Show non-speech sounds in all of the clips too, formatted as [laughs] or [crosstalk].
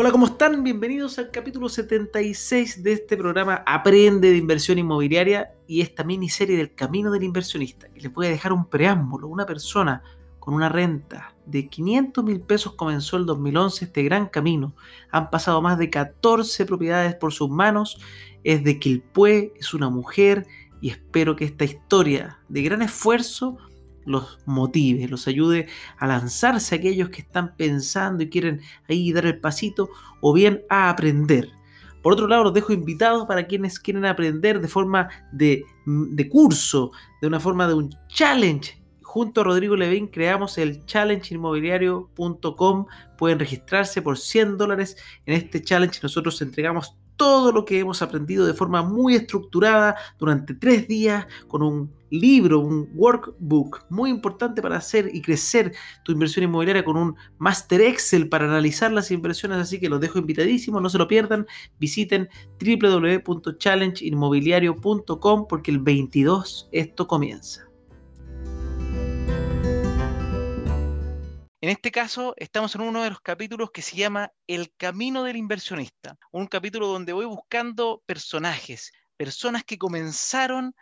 Hola, ¿cómo están? Bienvenidos al capítulo 76 de este programa Aprende de Inversión Inmobiliaria y esta miniserie del Camino del Inversionista, que les voy a dejar un preámbulo. Una persona con una renta de 500 mil pesos comenzó el 2011 este gran camino. Han pasado más de 14 propiedades por sus manos. Es de Quilpué, es una mujer y espero que esta historia de gran esfuerzo los motive, los ayude a lanzarse a aquellos que están pensando y quieren ahí dar el pasito o bien a aprender. Por otro lado, los dejo invitados para quienes quieren aprender de forma de, de curso, de una forma de un challenge. Junto a Rodrigo Levin creamos el challengeinmobiliario.com. Pueden registrarse por 100 dólares. En este challenge nosotros entregamos todo lo que hemos aprendido de forma muy estructurada durante tres días con un libro, un workbook muy importante para hacer y crecer tu inversión inmobiliaria con un Master Excel para analizar las inversiones. Así que los dejo invitadísimos, no se lo pierdan. Visiten www.challengeinmobiliario.com porque el 22 esto comienza. En este caso, estamos en uno de los capítulos que se llama El Camino del Inversionista, un capítulo donde voy buscando personajes, personas que comenzaron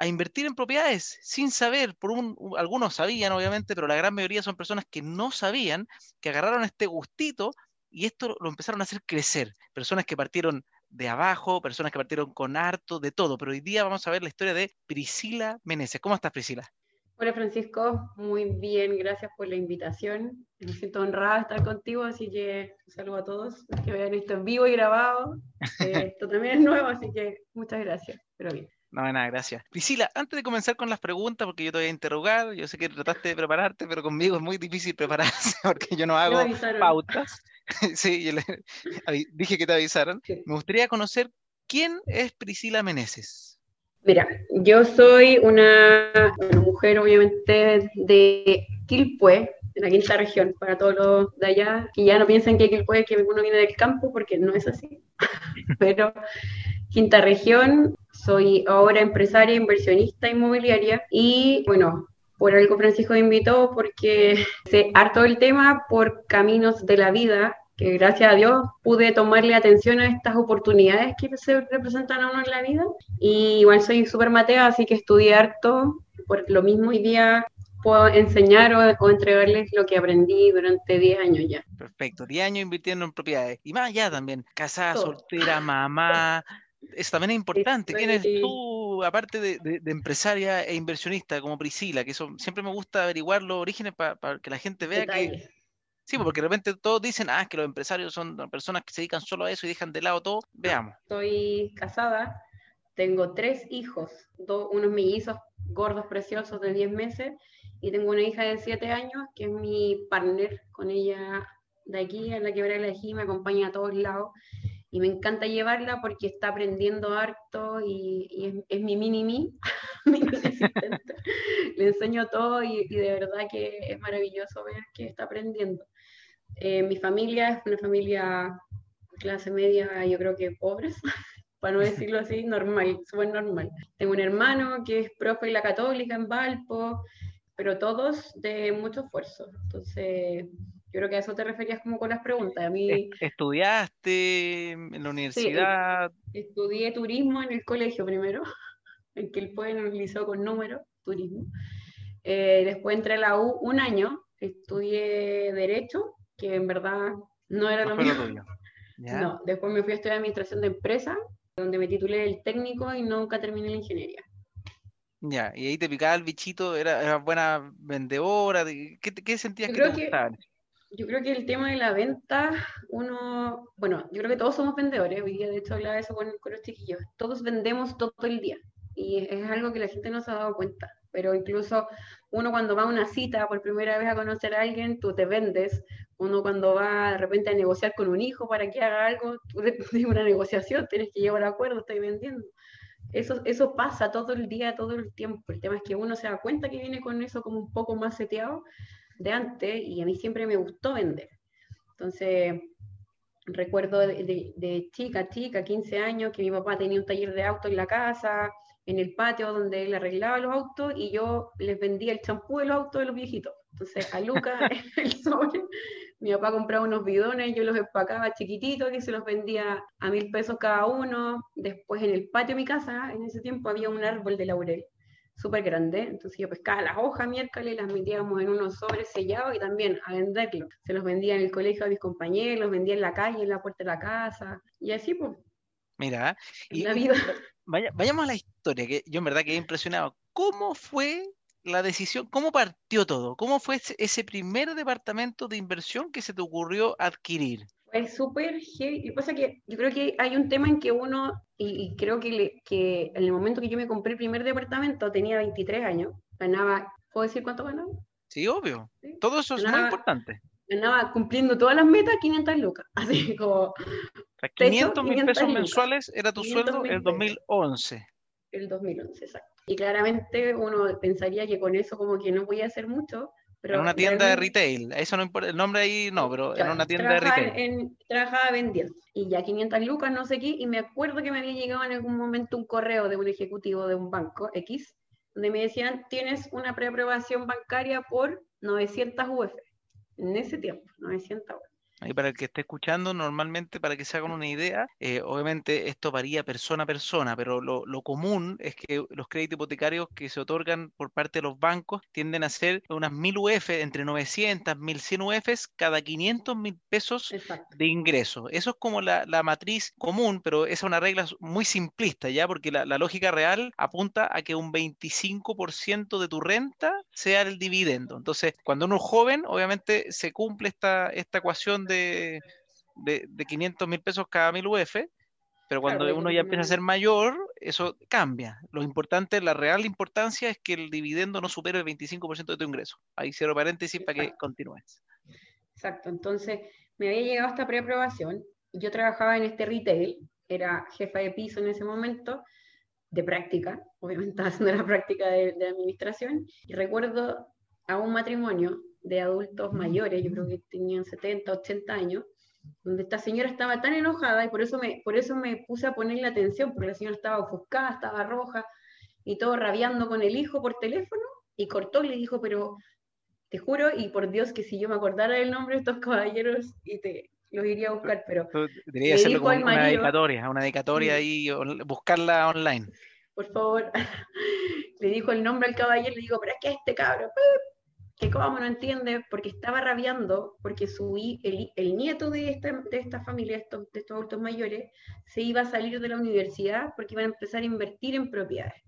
a invertir en propiedades sin saber, por un, algunos sabían obviamente, pero la gran mayoría son personas que no sabían, que agarraron este gustito y esto lo empezaron a hacer crecer. Personas que partieron de abajo, personas que partieron con harto, de todo. Pero hoy día vamos a ver la historia de Priscila Meneses. ¿Cómo estás, Priscila? Hola Francisco, muy bien, gracias por la invitación. Me siento honrada de estar contigo, así que un saludo a todos que vean esto en vivo y grabado. Eh, [laughs] esto también es nuevo, así que muchas gracias, pero bien. No, nada, gracias. Priscila, antes de comenzar con las preguntas, porque yo te voy a interrogar, yo sé que trataste de prepararte, pero conmigo es muy difícil prepararse [laughs] porque yo no hago pautas. [laughs] sí, yo le, dije que te avisaron. Me gustaría conocer quién es Priscila Meneses. Mira, yo soy una, mujer obviamente de Quilpué, de la quinta región, para todos los de allá, que ya no piensen que Quilpué es que uno viene del campo, porque no es así. [laughs] Pero quinta región, soy ahora empresaria, inversionista inmobiliaria y bueno, por algo Francisco me invitó porque sé harto del tema por caminos de la vida que gracias a Dios pude tomarle atención a estas oportunidades que se representan a uno en la vida. Y igual soy súper matea, así que estudié harto, por lo mismo hoy día puedo enseñar o, entregarles lo que aprendí durante 10 años ya. Perfecto, 10 años invirtiendo en propiedades. Y más allá también, casada, soltera, mamá. Eso también es importante. ¿Quién eres tú, aparte de, empresaria e inversionista como Priscila? Que eso siempre me gusta averiguar los orígenes para que la gente vea que Sí, porque de repente todos dicen, ah, que los empresarios son personas que se dedican solo a eso y dejan de lado todo. Veamos. Estoy casada, tengo tres hijos, dos, unos mellizos gordos preciosos de 10 meses y tengo una hija de 7 años que es mi partner con ella de aquí, en la quebrada de la me acompaña a todos lados y me encanta llevarla porque está aprendiendo harto y, es, mi mini-mi, [laughs] mi [laughs] asistente. Le enseño todo y, y, de verdad que es maravilloso ver que está aprendiendo. Eh, mi familia es una familia clase media, yo creo que pobres, [laughs] para no decirlo así, normal, súper normal. Tengo un hermano que es profe en la católica en Valpo, pero todos de mucho esfuerzo. Entonces, yo creo que a eso te referías como con las preguntas. A mí, ¿Estudiaste en la universidad? estudié turismo en el colegio primero, [laughs] en que el pueblo liceo con número, turismo. Eh, después entré a la U un año, estudié Derecho que en verdad no era lo mío. [laughs] No, después me fui a estudiar administración de empresas, donde me titulé el técnico y nunca terminé la ingeniería. Ya, y ahí te picaba el bichito, era, buena vendedora, ¿qué, qué sentías que te gustaba? Yo creo que el tema de la venta, uno, bueno, yo creo que todos somos vendedores, hoy día de hecho hablaba de eso con, con los chiquillos, todos vendemos todo el día y es algo que la gente no se ha dado cuenta pero incluso uno cuando va a una cita por primera vez a conocer a alguien, tú te vendes, uno cuando va de repente a negociar con un hijo para que haga algo, tú tienes una negociación, tienes que llevar a acuerdo, estoy vendiendo. Eso, eso pasa todo el día, todo el tiempo. El tema es que uno se da cuenta que viene con eso como un poco más seteado de antes y a mí siempre me gustó vender. Entonces, recuerdo de, de, de chica, chica, 15 años, que mi papá tenía un taller de auto en la casa, en el patio donde él arreglaba los autos y yo les vendía el champú de los autos de los viejitos. Entonces a Luca, [laughs] el sobre, Mi papá compraba unos bidones, yo los empacaba chiquititos y se los vendía a mil pesos cada uno. Después en el patio de mi casa, en ese tiempo había un árbol de laurel súper grande, entonces yo pescaba las hojas miércoles, las metíamos en unos sobres sellados y también a venderlos. Se los vendía en el colegio a mis compañeros, los vendía en la calle, en la puerta de la casa, y así pues. Mira, y, la vida. Vayamos a la historia, que yo en verdad quedé impresionado. ¿Cómo fue la decisión, cómo partió todo? ¿Cómo fue ese primer departamento de inversión que se te ocurrió adquirir? Es súper heavy. Lo que pasa es que yo creo que hay un tema en que uno, y, creo que, que en el momento que yo me compré el primer departamento tenía 23 años, ganaba, ¿puedo decir cuánto ganaba? Sí, obvio. Todo eso es muy importante. Ganaba cumpliendo todas las metas 500 lucas. [laughs] Así como. 500 mil pesos mensuales era tu sueldo en el 2011. El 2011, exacto. Y claramente uno pensaría que con eso como que no voy a hacer mucho, en una tienda de retail, eso no importa, el nombre ahí no, pero en una tienda de retail. En, trabajaba vendiendo y ya 500 lucas, no sé qué, y me acuerdo que me había llegado en algún momento un correo de un ejecutivo de un banco X, donde me decían, tienes una preaprobación bancaria por 900 UF, en ese tiempo, 900 UF. Y para el que esté escuchando, normalmente, para que se hagan una idea, eh, obviamente esto varía persona a persona, pero lo, común es que los créditos hipotecarios que se otorgan por parte de los bancos tienden a ser unas 1000 UF, entre 900, 1100 UF cada 500 mil pesos de ingreso. Eso es como la, matriz común, pero esa es una regla muy simplista, ¿ya? Porque la, la lógica real apunta a que un 25% de tu renta sea el dividendo. Entonces, cuando uno es joven, obviamente se cumple esta, esta ecuación de, de, 500 mil pesos cada mil UF, pero cuando uno ya empieza a ser mayor, eso cambia. Lo importante, la real importancia es que el dividendo no supere el 25% de tu ingreso. Ahí cierro paréntesis para que continúes. Exacto, entonces me había llegado esta preaprobación yo trabajaba en este retail, era jefa de piso en ese momento, de práctica, obviamente estaba haciendo la práctica de, de administración, y recuerdo a un matrimonio de adultos mayores, yo creo que tenían 70, 80 años, donde esta señora estaba tan enojada y por eso me, por eso me puse a ponerle atención, porque la señora estaba ofuscada, estaba roja y todo rabiando con el hijo por teléfono y cortó y le dijo, pero te juro y por Dios que si yo me acordara del nombre de estos caballeros y te los iría a buscar, pero... Debería hacerlo como una dedicatoria, una dedicatoria y buscarla online. Por favor, [laughs] le dijo el nombre al caballero, le digo, pero es que este cabrón, que como no entiende, porque estaba rabiando, porque su, el, el nieto de esta, de esta familia, estos, de estos adultos mayores, se iba a salir de la universidad porque iban a empezar a invertir en propiedades.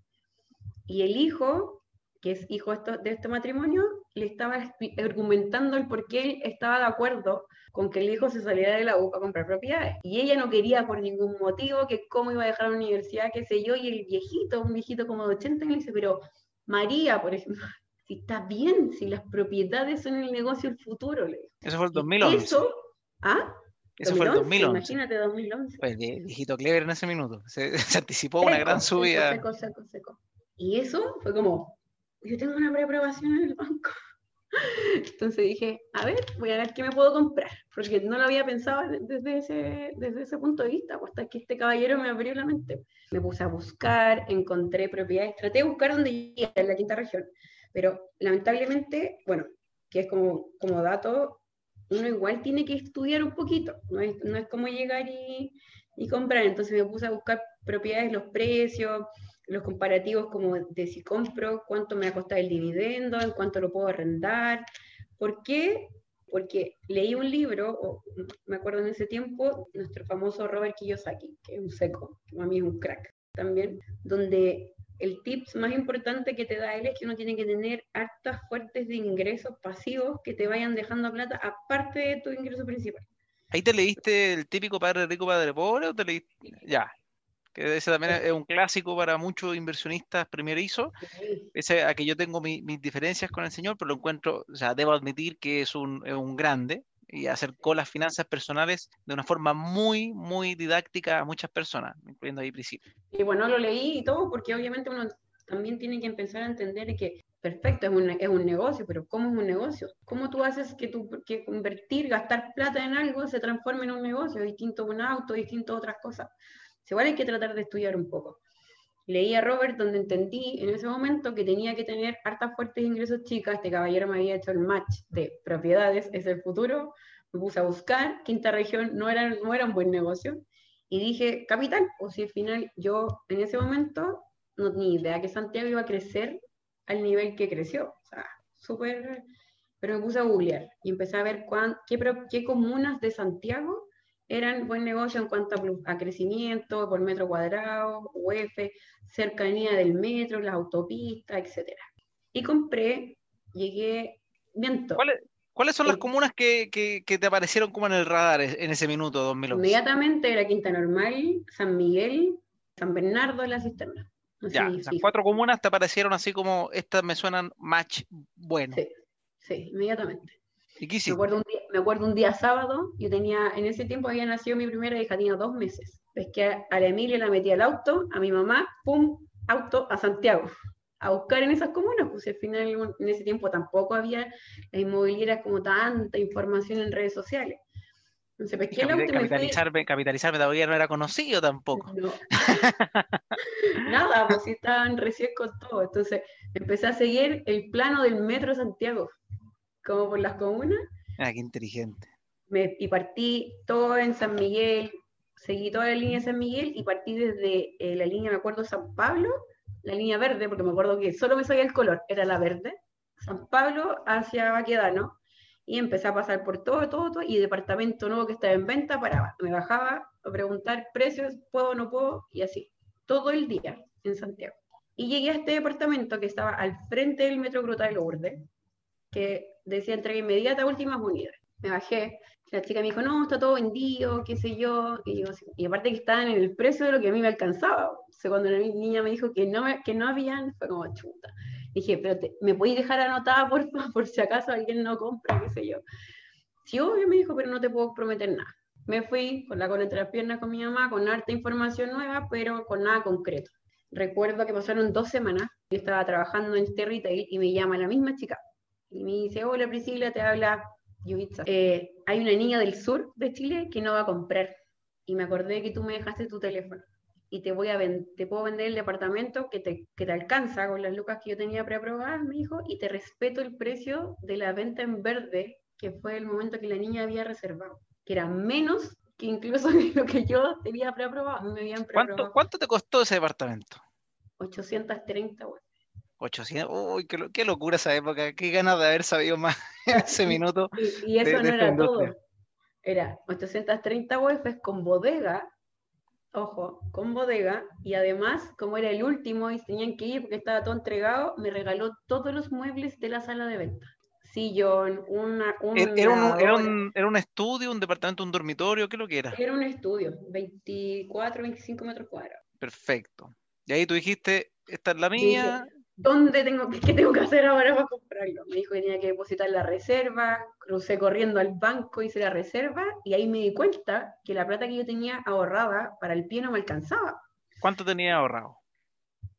Y el hijo, que es hijo de este matrimonio, le estaba argumentando el por qué él estaba de acuerdo con que el hijo se saliera de la U a comprar propiedades. Y ella no quería por ningún motivo que cómo iba a dejar la universidad, qué sé yo, y el viejito, un viejito como de 80 años, dice, pero María, por ejemplo, si está bien, si las propiedades son el negocio del futuro. Le Eso fue el 2011. Eso, ¿ah? Eso fue el 2011. Imagínate 2011. Pues viejito Clever en ese minuto. Se, [laughs] anticipó una gran subida. Seco, seco, seco. Y eso fue como, yo tengo una preaprobación en el banco. [laughs] Entonces dije, a ver, voy a ver qué me puedo comprar, porque no lo había pensado desde ese, desde ese punto de vista, pues, hasta que este caballero me abrió la mente. Me puse a buscar, encontré propiedades, traté de buscar donde iba, en la quinta región, pero lamentablemente, bueno, que es como, como dato, uno igual tiene que estudiar un poquito, no es, no es como llegar y, y, comprar. Entonces me puse a buscar propiedades, los precios, los comparativos como de si compro, cuánto me va a costar el dividendo, en cuánto lo puedo arrendar. ¿Por qué? Porque leí un libro, me acuerdo en ese tiempo, nuestro famoso Robert Kiyosaki, que es un seco, que a mí es un crack también, donde el tips más importante que te da él es que uno tiene que tener hartas fuertes de ingresos pasivos que te vayan dejando plata aparte de tu ingreso principal. ¿Ahí te leíste el típico padre rico, padre pobre o te leíste? Ya, que ese también es un clásico para muchos inversionistas primerizos. Ese a que yo tengo mis diferencias con el señor, pero lo encuentro, o sea, debo admitir que es un, es un grande, y acercó las finanzas personales de una forma muy, muy didáctica a muchas personas, incluyendo ahí principio. Y bueno, lo leí y todo, porque obviamente uno también tiene que empezar a entender que, perfecto, es un, es un negocio, pero ¿cómo es un negocio? ¿Cómo tú haces que, tu, que invertir, gastar plata en algo se transforme en un negocio, distinto a un auto, distinto a otras cosas? Igual hay que tratar de estudiar un poco. Leí a Robert donde entendí en ese momento que tenía que tener hartas fuertes ingresos chicas. Este caballero me había hecho el match de propiedades, es el futuro. Me puse a buscar, quinta región no era, no era un buen negocio. Y dije, capital, o si al final yo en ese momento no tenía idea que Santiago iba a crecer al nivel que creció. O sea, súper... Pero me puse a googlear y empecé a ver cuán, qué, qué comunas de Santiago eran buen negocio en cuanto a, crecimiento por metro cuadrado, UF, cercanía del metro, las autopistas, etc. Y compré, llegué, viento. ¿Cuáles, son las comunas que, que, te aparecieron como en el radar en ese minuto 2011? Inmediatamente era Quinta Normal, San Miguel, San Bernardo y La Cisterna. ya, esas cuatro comunas te aparecieron así como estas me suenan match bueno. Sí, sí, inmediatamente. Me acuerdo, un día, me acuerdo un día sábado, yo tenía, en ese tiempo había nacido mi primera hija, tenía dos meses. Es que a la Emilia la metí al auto, a mi mamá, pum, auto a Santiago, a buscar en esas comunas, pues al final en ese tiempo tampoco había las inmobiliarias como tanta información en redes sociales. Entonces pesqué el auto capitalizarme, capitalizarme todavía no era conocido tampoco. [laughs] Nada, pues sí estaban recién con todo. Entonces empecé a seguir el plano del Metro Santiago como por las comunas. Ah, qué inteligente. y partí todo en San Miguel, seguí toda la línea de San Miguel y partí desde eh, la línea, me acuerdo, San Pablo, la línea verde, porque me acuerdo que solo me sabía el color, era la verde, San Pablo hacia Baquedano, y empecé a pasar por todo, todo, todo, y departamento nuevo que estaba en venta, paraba, me bajaba a preguntar precios, puedo o no puedo, y así, todo el día en Santiago. Y llegué a este departamento que estaba al frente del Metro Gruta de Lourdes, que decía entrega inmediata, últimas unidades. Me bajé, la chica me dijo, no, está todo vendido, qué sé yo, y, aparte que estaban en el precio de lo que a mí me alcanzaba. O cuando la niña me dijo que no, que no habían, fue como chuta. Dije, pero ¿me podéis dejar anotada, [laughs] por por si acaso alguien no compra, qué sé yo? Sí, obvio, me dijo, pero no te puedo prometer nada. Me fui con la cola entre las piernas con mi mamá, con harta información nueva, pero con nada concreto. Recuerdo que pasaron dos semanas, yo estaba trabajando en este retail y me llama la misma chica, y me dice, hola Priscila, te habla Yubitsa. Eh, hay una niña del sur de Chile que no va a comprar. Y me acordé que tú me dejaste tu teléfono. Y te voy a te puedo vender el departamento que te, que te alcanza con las lucas que yo tenía preaprobadas, me dijo, y te respeto el precio de la venta en verde, que fue el momento que la niña había reservado, que era menos que incluso [laughs] lo que yo tenía preaprobado. Me habían ¿Cuánto, ¿Cuánto te costó ese departamento? 830, bueno. 800, uy, qué, locura esa época, qué ganas de haber sabido más [laughs] en ese [laughs] minuto. Y, eso no era todo. Era 830 UFs con bodega, ojo, con bodega, y además, como era el último y tenían que ir porque estaba todo entregado, me regaló todos los muebles de la sala de venta. Sillón, una... ¿Era, era, un, era, un, ¿Era, un, estudio, un departamento, un dormitorio? ¿Qué es lo que era? Era un estudio, 24, 25 metros cuadrados. Perfecto. Y ahí tú dijiste, esta es la mía, ¿dónde tengo, qué tengo que hacer ahora para comprarlo? Me dijo que tenía que depositar la reserva, crucé corriendo al banco, hice la reserva y ahí me di cuenta que la plata que yo tenía ahorrada para el pie no me alcanzaba. ¿Cuánto tenía ahorrado?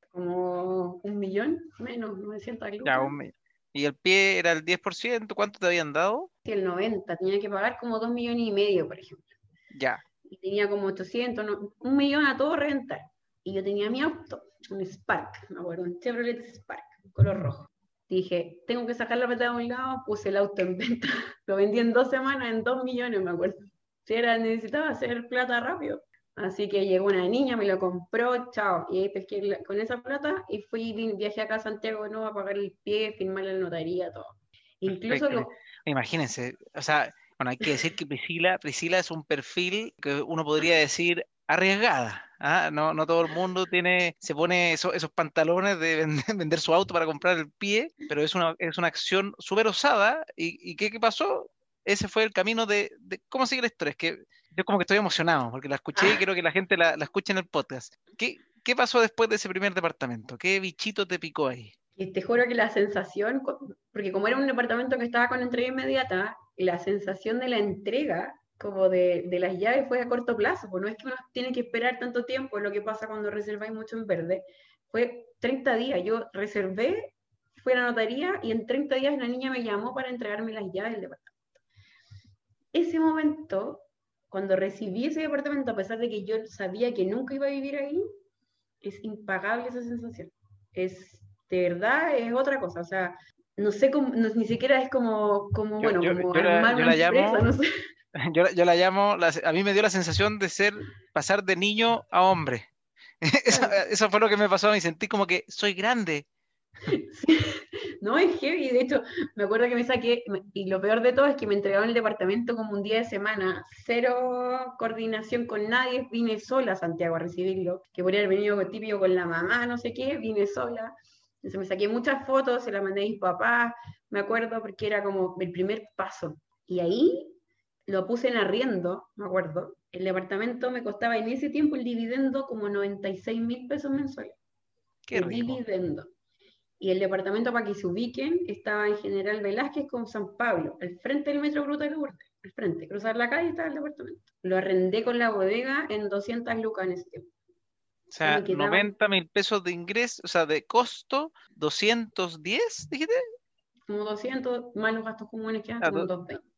Como un millón, menos, 900 Ya, un millón. ¿Y el pie era el 10%? ¿Cuánto te habían dado? Sí, el 90. Tenía que pagar como 2 millones y medio, por ejemplo. Ya. Y tenía como 800, un millón a todo rentar. Y yo tenía mi auto un Spark, me acuerdo, un Chevrolet Spark, color rojo. Dije, tengo que sacar la plata de un lado, puse el auto en venta. [laughs] Lo vendí en dos semanas en dos millones, me acuerdo. Si era, necesitaba hacer plata rápido. Así que llegó una niña, me lo compró, chao. Y ahí pesqué con esa plata y fui, viajé acá a Santiago no a pagar el pie, firmar la notaría, todo. Incluso Imagínense, o sea, bueno, hay que decir que Priscila, Priscila es un perfil que uno podría decir arriesgada. ¿ah? No, no todo el mundo tiene, se pone esos pantalones [laughs] de vender, su auto para comprar el pie, pero es una, es una acción súper osada. ¿Y, qué, qué, pasó? Ese fue el camino de, cómo sigue la historia. Es que yo como que estoy emocionado porque la escuché y ah. quiero que la gente la, la escuche en el podcast. ¿Qué, ¿Qué pasó después de ese primer departamento? ¿Qué bichito te picó ahí? Y te juro que la sensación, porque como era un departamento que estaba con entrega inmediata, la sensación de la entrega como de, de, las llaves fue a corto plazo, pues no es que uno tiene que esperar tanto tiempo, lo que pasa cuando reserváis mucho en verde. Fue 30 días, yo reservé, fui a la notaría y en 30 días la niña me llamó para entregarme las llaves del departamento. Ese momento, cuando recibí ese departamento, a pesar de que yo sabía que nunca iba a vivir ahí, es impagable esa sensación. Es, de verdad, es otra cosa. O sea, no sé cómo, ni siquiera es como, como bueno, como armar una empresa, no sé. [laughs] Yo, yo, la llamo, a mí me dio la sensación de ser, pasar de niño a hombre. [laughs] Eso, fue lo que me pasó, me sentí como que soy grande. [laughs] No, es heavy, de hecho, me acuerdo que me saqué, y lo peor de todo es que me entregaron el departamento como un día de semana, cero coordinación con nadie, vine sola a Santiago a recibirlo, que podría haber venido típico con la mamá, no sé qué, vine sola. Entonces me saqué muchas fotos, se las mandé a mis papás, me acuerdo, porque era como el primer paso. Y ahí lo puse en arriendo, me acuerdo. El departamento me costaba en ese tiempo el dividendo como 96 mil pesos mensuales. Qué el dividendo. Y el departamento, para que se ubiquen, estaba en General Velázquez con San Pablo, al frente del Metro Gruta de Lourdes, al frente. Cruzar la calle estaba el departamento. Lo arrendé con la bodega en 200 lucas en ese tiempo. O sea, 90 mil pesos de ingreso, o sea, de costo, 210, dijiste. Como 200, más los gastos comunes que como 220.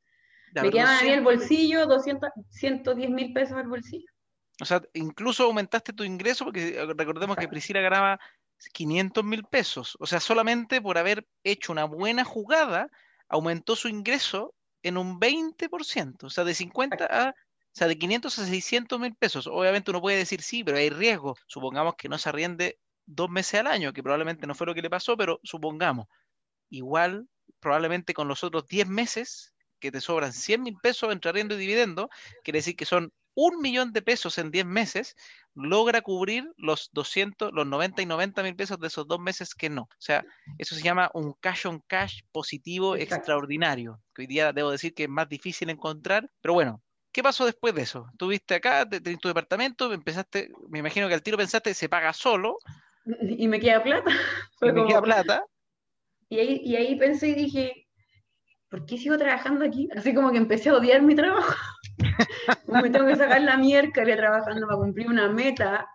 Me quedaban ahí el bolsillo, 200, 110 mil pesos al bolsillo. O sea, incluso aumentaste tu ingreso, porque recordemos que Priscila ganaba 500 mil pesos. O sea, solamente por haber hecho una buena jugada, aumentó su ingreso en un 20%. O sea, de 50 a... O sea, de 500 a 600 mil pesos. Obviamente uno puede decir sí, pero hay riesgo. Supongamos que no se arriende dos meses al año, que probablemente no fue lo que le pasó, pero supongamos. Igual, probablemente con los otros 10 meses que te sobran 100 mil pesos entre arriendo y dividendo, quiere decir que son un millón de pesos en 10 meses, logra cubrir los 200, los 90 y 90 mil pesos de esos dos meses que no. O sea, eso se llama un cash on cash positivo extraordinario, que hoy día debo decir que es más difícil encontrar, pero bueno. ¿Qué pasó después de eso? Tuviste acá, en tu departamento, empezaste, me imagino que al tiro pensaste, se paga solo. [laughs] Y me queda plata. [laughs] y me queda plata. Y ahí, y ahí pensé y dije, ¿por qué sigo trabajando aquí? Así como que empecé a odiar mi trabajo. [laughs] me tengo que sacar la miércoles trabajando para cumplir una meta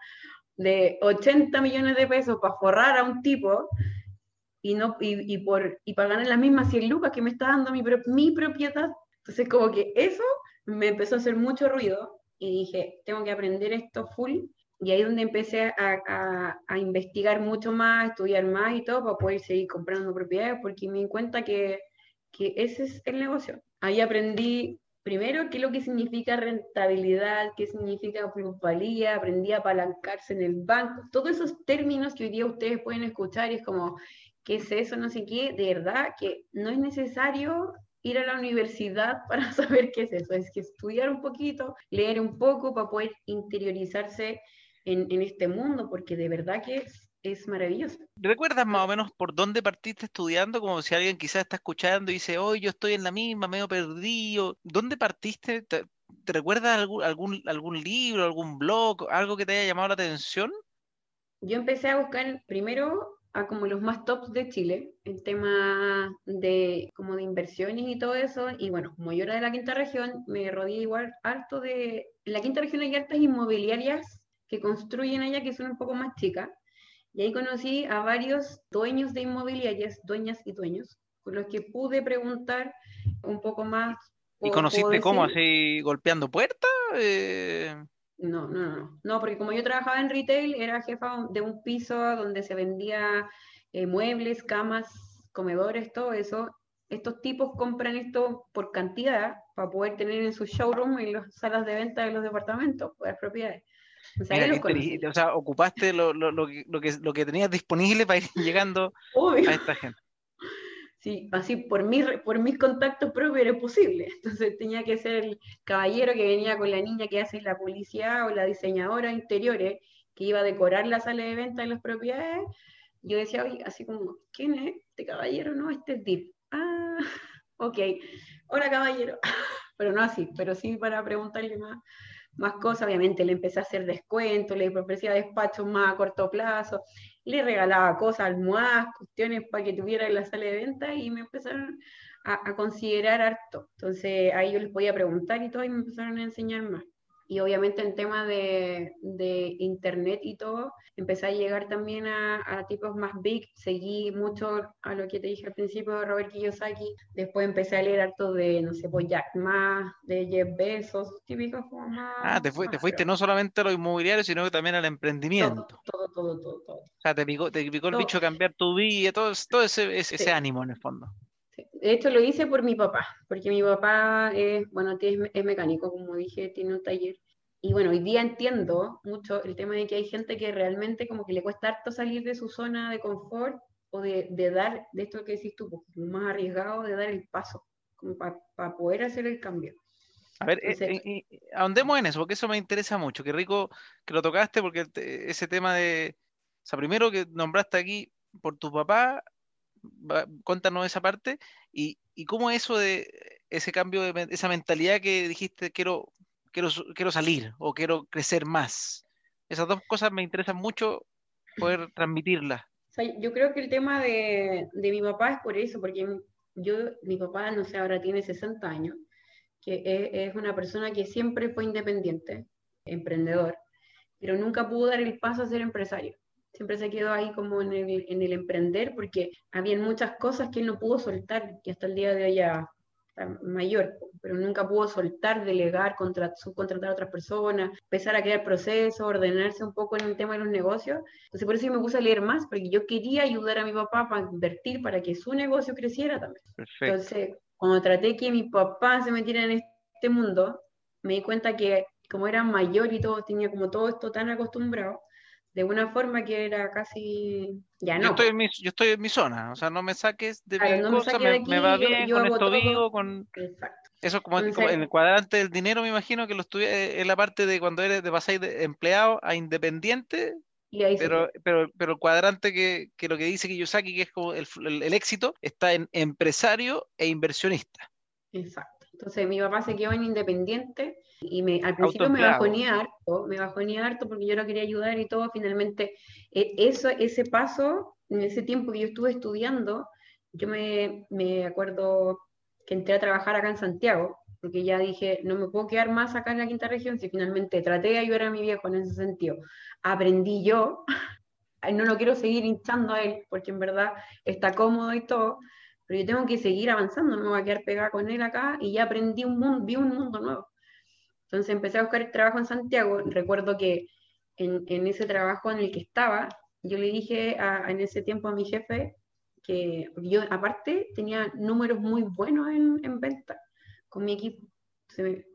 de 80 millones de pesos para forrar a un tipo y, no, y, por, y para ganar las mismas 100 lucas que me está dando mi, mi propiedad. Entonces como que eso me empezó a hacer mucho ruido y dije, tengo que aprender esto full. Y ahí es donde empecé a, a, a investigar mucho más, estudiar más y todo para poder seguir comprando propiedades, porque me di cuenta que que ese es el negocio. Ahí aprendí primero qué es lo que significa rentabilidad, qué significa plusvalía, aprendí a apalancarse en el banco, todos esos términos que hoy día ustedes pueden escuchar y es como, ¿qué es eso? No sé qué, de verdad que no es necesario ir a la universidad [laughs] para saber qué es eso, es que estudiar un poquito, leer un poco para poder interiorizarse en, en este mundo, porque de verdad que es maravilloso. ¿Recuerdas más o menos por dónde partiste estudiando? Como si alguien quizás está escuchando y dice, hoy yo estoy en la misma, medio perdido. ¿Dónde partiste? ¿Te, recuerdas algún, algún, algún libro, algún blog, algo que te haya llamado la atención? Yo empecé a buscar primero a como los más tops de Chile, el tema de como de inversiones y todo eso, y bueno, como yo era de la quinta región, me rodeé igual harto de, en la quinta región hay hartas inmobiliarias que construyen allá que son un poco más chicas, y ahí conocí a varios dueños de inmobiliarias, dueñas y dueños, con los que pude preguntar un poco más. ¿Y conociste cómo? ¿Así golpeando puertas? Eh... No, no, no, no, porque como yo trabajaba en retail, era jefa de un piso donde se vendía eh, muebles, camas, comedores, todo eso. Estos tipos compran esto por cantidad para poder tener en su showroom, en las salas de venta de los departamentos, las propiedades. [laughs] O sea, ocupaste lo, lo, lo, que, lo que tenías disponible para ir [laughs] llegando a esta gente. Sí, así por, mi, por mis contactos propios era posible. [laughs] Entonces tenía que ser el caballero que venía con la niña que hace la publicidad o la diseñadora interiores que iba a decorar la sala de venta de las propiedades. Yo decía, oye, así como, ¿quién es este caballero? No, este es Deep. Ah, ok. Hola, caballero. Pero no así, pero sí para preguntarle más más cosas, obviamente le empecé a hacer descuentos, le ofrecía despachos más a corto plazo, le regalaba cosas, almohadas, cuestiones para que tuviera en la sala de venta y me empezaron a, considerar harto. Entonces ahí yo les podía preguntar y todo y me empezaron a enseñar más. Y obviamente en tema de, de, internet y todo, empecé a llegar también a, a, tipos más big, seguí mucho a lo que te dije al principio de Robert Kiyosaki, después empecé a leer harto de, no sé, pues Jack Ma, de Jeff Bezos, típicos como más... Ah, te, te fuiste no solamente a lo inmobiliario, sino que también al emprendimiento. Todo, todo, todo, todo. O sea, te picó, te picó el bicho cambiar tu vida, todo, todo ese, ese, ese ánimo en el fondo. De hecho, lo hice por mi papá, porque mi papá es, bueno, es, mecánico, como dije, tiene un taller. Y bueno, hoy día entiendo mucho el tema de que hay gente que realmente como que le cuesta harto salir de su zona de confort o de, de dar, de esto que decís tú, pues, más arriesgado de dar el paso, como para poder hacer el cambio. A ver, eh, eh, ahondemos en eso, porque eso me interesa mucho. Qué rico que lo tocaste, porque ese tema de, o sea, primero que nombraste aquí por tu papá, Cuéntanos esa parte y, y cómo eso de ese cambio de esa mentalidad que dijiste quiero, quiero, quiero salir o quiero crecer más. Esas dos cosas me interesan mucho poder transmitirlas. yo creo que el tema de, de, mi papá es por eso, porque yo, mi papá, no sé, ahora tiene 60 años, que es, es una persona que siempre fue independiente, emprendedor, pero nunca pudo dar el paso a ser empresario siempre se quedó ahí como en el, en el emprender, porque había muchas cosas que él no pudo soltar, que hasta el día de hoy ya mayor, pero nunca pudo soltar, delegar, subcontratar a otras personas, empezar a crear procesos, ordenarse un poco en el tema de los negocios. Entonces por eso yo me puse a leer más, porque yo quería ayudar a mi papá para invertir, para que su negocio creciera también. Entonces, cuando traté que mi papá se metiera en este mundo, me di cuenta que como era mayor y todo, tenía como todo esto tan acostumbrado, de una forma que era casi ya no. Yo estoy en mi, yo estoy en mi zona, o sea, no me saques de mi cosa, me, va bien, con esto vivo, con... Exacto. Eso como, en el cuadrante del dinero, me imagino que lo estuve eh, en la parte de cuando eres de pasar de empleado a independiente, pero, pero, pero el cuadrante que, que, lo que dice Kiyosaki, que es como el, el, éxito, está en empresario e inversionista. Exacto. Entonces mi papá se quedó en independiente y me, al principio me bajonía harto, me bajonía harto porque yo lo quería ayudar y todo, finalmente e, eso, ese paso, en ese tiempo que yo estuve estudiando, yo me, me acuerdo que entré a trabajar acá en Santiago, porque ya dije, no me puedo quedar más acá en la quinta región, si finalmente traté de ayudar a mi viejo en ese sentido, aprendí yo, [laughs] no lo quiero seguir hinchando a él, porque en verdad está cómodo y todo, pero yo tengo que seguir avanzando, no me voy a quedar pegada con él acá, y ya aprendí un mundo, vi un mundo nuevo. Entonces empecé a buscar trabajo en Santiago. Recuerdo que en, en ese trabajo en el que estaba, yo le dije a, en ese tiempo a mi jefe que yo aparte tenía números muy buenos en, en venta con mi equipo.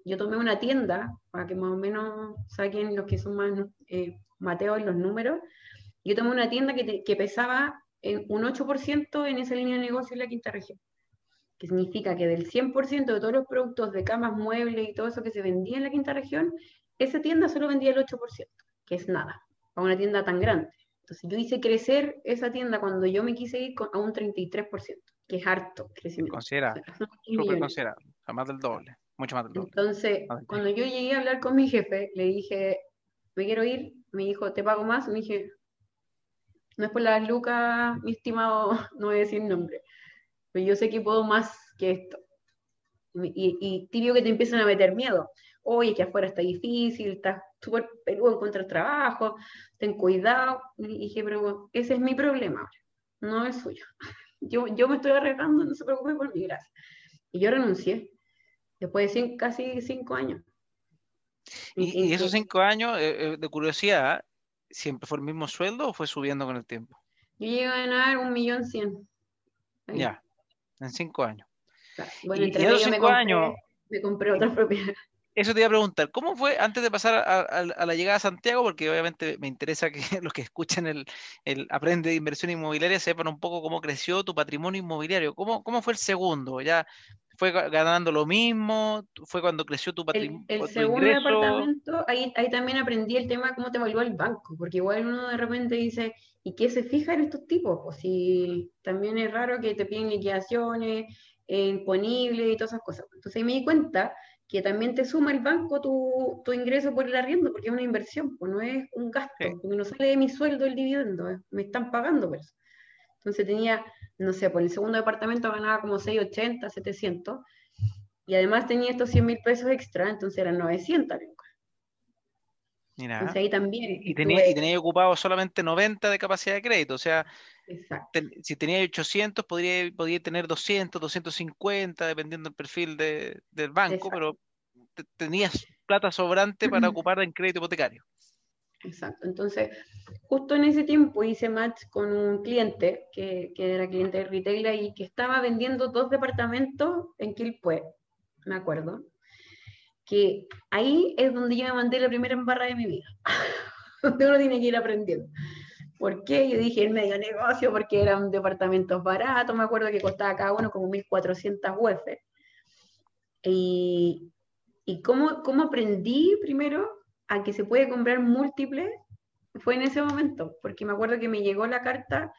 yo tomé una tienda para que más o menos saquen los que son más eh, los números. Yo tomé una tienda que, que pesaba en un 8% en esa línea de negocio en la quinta región que significa que del 100% de todos los productos de camas, muebles y todo eso que se vendía en la quinta región, esa tienda solo vendía el 8%, que es nada, a una tienda tan grande. Entonces yo hice crecer esa tienda cuando yo me quise ir a un 33%, que es harto crecimiento. Considera, súper considerable, más del doble, mucho más del doble. Entonces, cuando yo llegué a hablar con mi jefe, le dije, me quiero ir, me dijo, ¿te pago más? Me dije, no es por las lucas, mi estimado, [laughs] no voy a decir nombre, pero yo sé que puedo más que esto. Y, y tibio que te empiezan a meter miedo. Oye, que afuera está difícil, está súper peludo encontrar trabajo, ten cuidado. Y dije, pero ese es mi problema ahora, no es suyo. [laughs] Yo, yo me estoy arriesgando, no se preocupe por mi gracia. Y yo renuncié, después de casi cinco años. ¿Y, esos cinco años, eh, eh, de curiosidad, siempre fue el mismo sueldo o fue subiendo con el tiempo? Yo llegué a ganar un millón cien. Ya en cinco años. Bueno, entre y cinco me años, me compré otra propiedad. Eso te iba a preguntar, ¿cómo fue antes de pasar a, la llegada a Santiago? Porque obviamente me interesa que [laughs] los que escuchan el, el, Aprende de Inversión Inmobiliaria sepan un poco cómo creció tu patrimonio inmobiliario. ¿Cómo, cómo fue el segundo? ¿Ya fue ganando lo mismo? ¿Fue cuando creció tu patrimonio? El, segundo departamento, ahí, ahí también aprendí el tema de cómo te evaluó el banco, porque igual uno de repente dice, ¿Y qué se fija en estos tipos? Pues si también es raro que te piden liquidaciones, eh, imponibles y todas esas cosas. Entonces me di cuenta que también te suma el banco tu, tu, ingreso por el arriendo, porque es una inversión, pues no es un gasto, porque no sale de mi sueldo el dividendo, eh, me están pagando por eso. Entonces tenía, no sé, por el segundo departamento ganaba como 680, 700, y además tenía estos 100 mil pesos extra, entonces eran 900 Mira. Entonces ahí también. Y tenía, tuve- y tenía ocupado solamente 90 de capacidad de crédito. O sea, ten- si tenía 800, podría, podría tener 200, 250, dependiendo del perfil de- del banco, Exacto. pero te- tenías plata sobrante para [clears throat] ocupar en crédito hipotecario. Exacto. Entonces, justo en ese tiempo hice match con un cliente que, que era cliente de retail y que estaba vendiendo dos departamentos en Quilpué, me acuerdo. Que ahí es donde yo me mandé la primera embarra de mi vida. [laughs] donde uno tiene que ir aprendiendo. ¿Por qué? Yo dije el medio negocio, porque eran departamentos baratos, me acuerdo que costaba cada uno como 1.400 UF. Y, y cómo, cómo aprendí primero a que se puede comprar múltiples fue en ese momento, porque me acuerdo que me llegó la carta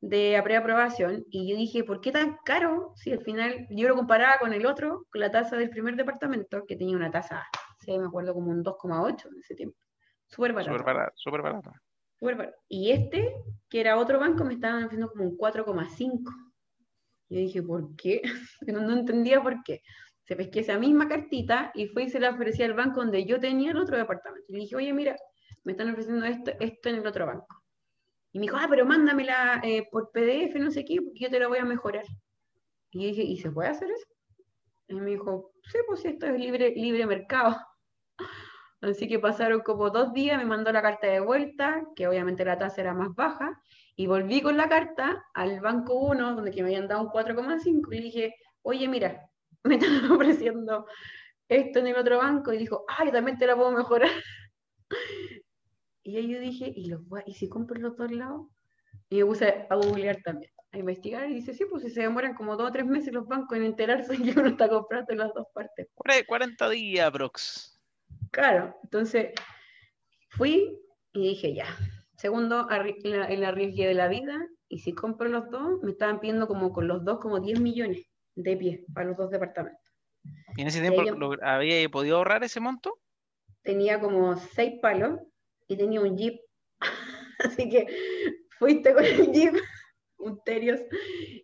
de preaprobación y yo dije, ¿por qué tan caro? Si al final yo lo comparaba con el otro, con la tasa del primer departamento, que tenía una tasa, sí, me acuerdo como un 2,8 en ese tiempo. Súper barato. Súper barato, súper barato. súper barato. Y este, que era otro banco, me estaban ofreciendo como un 4,5. Yo dije, ¿por qué? [laughs] no, no entendía por qué. Se pesqué esa misma cartita y fue y se la ofrecí al banco donde yo tenía el otro departamento. Y le dije, oye, mira, me están ofreciendo esto, esto en el otro banco. Y me dijo, ah, pero mándamela eh, por PDF, no sé qué, porque yo te la voy a mejorar. Y yo dije, ¿y se puede hacer eso? Y me dijo, sí, pues esto es libre, libre mercado. [laughs] Así que pasaron como dos días, me mandó la carta de vuelta, que obviamente la tasa era más baja, y volví con la carta al banco 1, donde que me habían dado un 4,5, y le dije, oye, mira, [laughs] me están ofreciendo esto en el otro banco, y dijo, ay, también te la puedo mejorar. [laughs] Y ahí yo dije, ¿y, los ¿y si compro los dos lados? Y me puse a googlear también, a investigar, y dice, sí, pues si se demoran como dos o tres meses los bancos en enterarse que uno está comprando en las dos partes. Cuare- 40 días, Brox. Claro, entonces fui y dije ya. Segundo, el arriesgue de la vida, y si compro los dos, me estaban pidiendo como con los dos como 10 millones de pie para los dos departamentos. ¿Y en ese tiempo lo- había podido ahorrar ese monto? Tenía como seis palos y tenía un jeep. [laughs] Así que fuiste con el jeep, [laughs] un Terios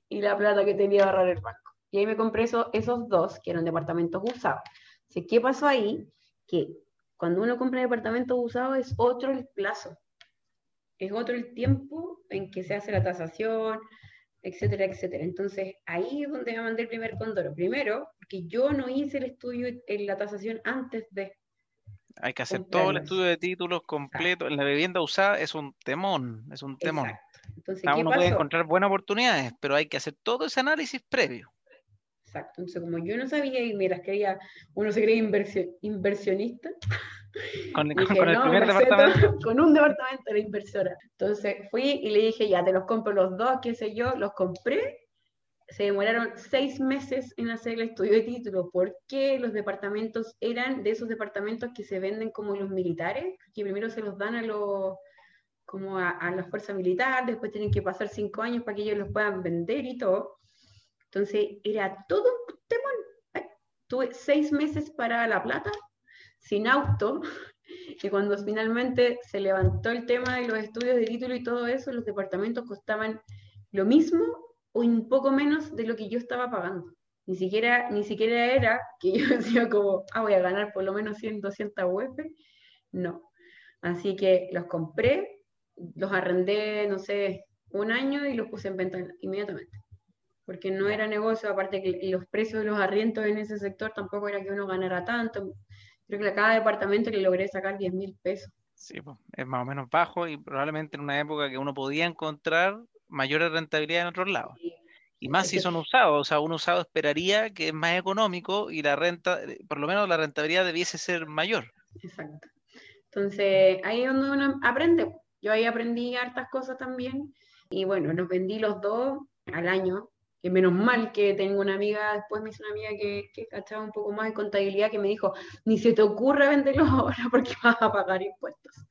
y la plata que tenía ahorrar el banco. Y ahí me compré eso- esos dos, que eran departamentos usados. Así, ¿Qué pasó ahí? Que cuando uno compra departamentos usados es otro el plazo. Es otro el tiempo en que se hace la tasación, etcétera, etcétera. Entonces, ahí es donde me mandé el primer condoro. Primero, porque yo no hice el estudio en la tasación antes de. Hay que hacer todo el estudio de títulos completo. En la vivienda usada es un temón, es un temón. Exacto. Entonces, Ah, ¿qué uno puede encontrar buenas oportunidades, pero hay que hacer todo ese análisis previo. Exacto. Entonces, como yo no sabía y me las creía, uno se inversio- inversionista, [laughs] Con, dije, con el no, primer departamento. todo, [laughs] con un departamento era inversora. Entonces fui y le dije, ya, te los compro los dos, qué sé yo, los compré. Se demoraron seis meses en hacer el estudio de título, porque los departamentos eran de esos departamentos que se venden como los militares, que primero se los dan a los como a, a la fuerza militar, después tienen que pasar cinco años para que ellos los puedan vender y todo. Entonces era todo un temón. Ay, Tuve seis meses para La Plata, sin auto, [laughs] y cuando finalmente se levantó el tema de los estudios de título y todo eso, los departamentos costaban lo mismo o un poco menos de lo que yo estaba pagando. Ni siquiera, ni siquiera era que [laughs] yo decía como, ah, voy a ganar por lo menos 100, 200 UF. No. Así que los compré, los arrendé, no sé, un año y los puse en venta inmediatamente. Porque no era negocio, aparte que los precios de los arriendos en ese sector tampoco era que uno ganara tanto. Creo que a cada departamento le logré sacar 10 mil pesos. Sí, pues, es más o menos bajo y probablemente en una época que uno podía encontrar mayores rentabilidades en otros lados. Y más si son usados, o sea, un usado esperaría que es más económico y la renta, por lo menos la rentabilidad debiese ser mayor. Exacto. Entonces, ahí es donde uno aprende. Yo ahí aprendí hartas cosas también. Y bueno, los vendí los dos al año. Que menos mal que tengo una amiga, después me hizo una amiga que, que cachaba un poco más de contabilidad, que me dijo, ni se te ocurra venderlos [laughs] ahora porque vas a pagar impuestos.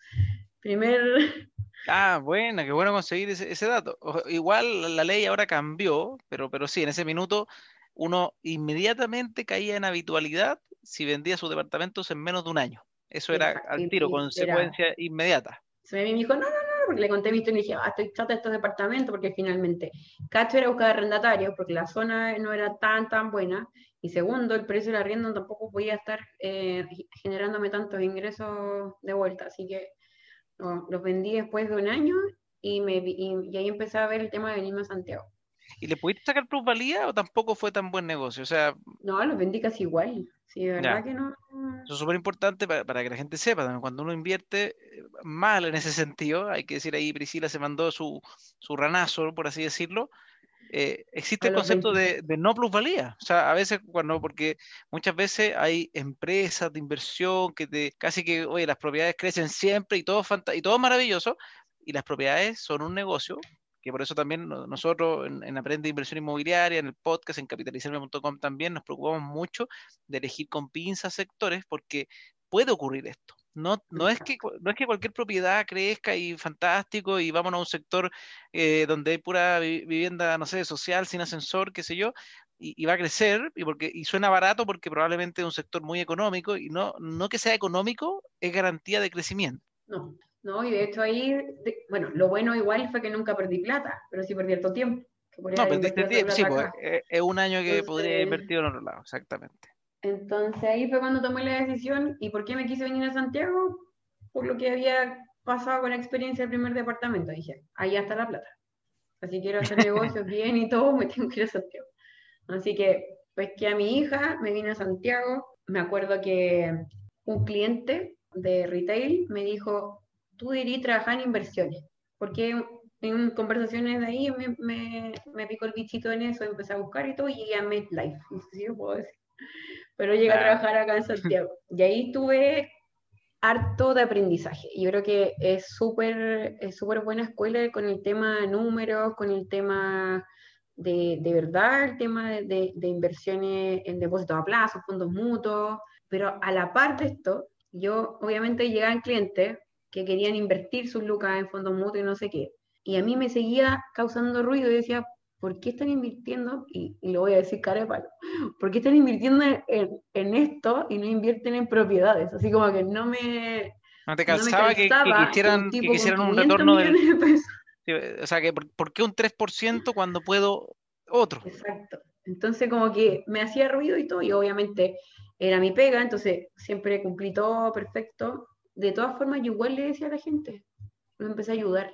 Primer, Ah, bueno, qué bueno conseguir ese, ese dato. O- Igual la- ley ahora cambió, pero, pero sí, en ese minuto uno inmediatamente caía en habitualidad si vendía sus departamentos en menos de un año. Eso era Exacto, al tiro, era- consecuencia inmediata. se me dijo, no, no, no, porque le conté mi historia y dije, ah, estoy chata de estos departamentos, porque finalmente, Cacho era buscar arrendatarios, porque la zona no era tan, tan buena, Y segundo, el precio del arriendo tampoco podía estar eh, generándome tantos ingresos de vuelta. Así que los vendí después de un año y, me, y, ahí empecé a ver el tema de venirme a Santiago. ¿Y le pudiste sacar plusvalía o tampoco fue tan buen negocio? O sea, no, los vendí casi igual. Sí, de verdad que no. Eso es súper importante para, que la gente sepa. Cuando uno invierte eh, mal en ese sentido, hay que decir ahí, Priscila se mandó su, su ranazo, por así decirlo. Eh, existe el concepto de, de, no plusvalía. O sea, a veces cuando, porque muchas veces hay empresas de inversión que te, casi que, oye, las propiedades crecen siempre y todo, y todo maravilloso, y las propiedades son un negocio, que por eso también nosotros en, Aprende Inversión Inmobiliaria, en el podcast, en capitalizarme.com también nos preocupamos mucho de elegir con pinzas sectores, porque puede ocurrir esto. No, no, es que, no es que cualquier propiedad crezca y fantástico y vámonos a un sector eh, donde hay pura vivienda, no sé, social, sin ascensor, qué sé yo, y, va a crecer y, porque, y suena barato porque probablemente es un sector muy económico y no, no que sea económico es garantía de crecimiento. No, no, y de hecho ahí, bueno, lo bueno igual fue que nunca perdí plata, pero sí perdí el tiempo. no, perdiste tiempo, sí, pues, es, un año que podría haber invertido en otro lado, exactamente. Entonces ahí fue cuando tomé la decisión. ¿Y por qué me quise venir a Santiago? Por lo que había pasado con la experiencia del primer departamento. Dije, ahí está la plata. Así quiero hacer [laughs] negocios bien y todo, me tengo que ir a Santiago. Así que, pues que a mi hija me vine a Santiago. Me acuerdo que un cliente de retail me dijo, tú dirías trabajar en inversiones. Porque en conversaciones de ahí me, me, me, picó el bichito en eso, empecé a buscar y todo, y llegué a MedLife. No sé si lo puedo decir pero llegué a trabajar acá en Santiago. Y ahí tuve harto de aprendizaje. Yo creo que es súper es súper buena escuela con el tema de números, con el tema de, de verdad, el tema de, de, inversiones en depósitos a plazo, fondos mutuos, pero a la par de esto, yo obviamente llegaban clientes que querían invertir sus lucas en fondos mutuos y no sé qué. Y a mí me seguía causando ruido y decía, ¿por qué están invirtiendo? Y, lo voy a decir cara de palo, [laughs] ¿por qué están invirtiendo en, esto y no invierten en propiedades? Así como que no me... No te calzaba, que, quisieran, que quisieran un retorno del... De o sea, que por, qué un 3% cuando puedo otro? Exacto. Entonces como que me hacía ruido y todo, y obviamente era mi pega, entonces siempre cumplí todo perfecto. De todas formas, yo igual le decía a la gente, lo empecé a ayudar.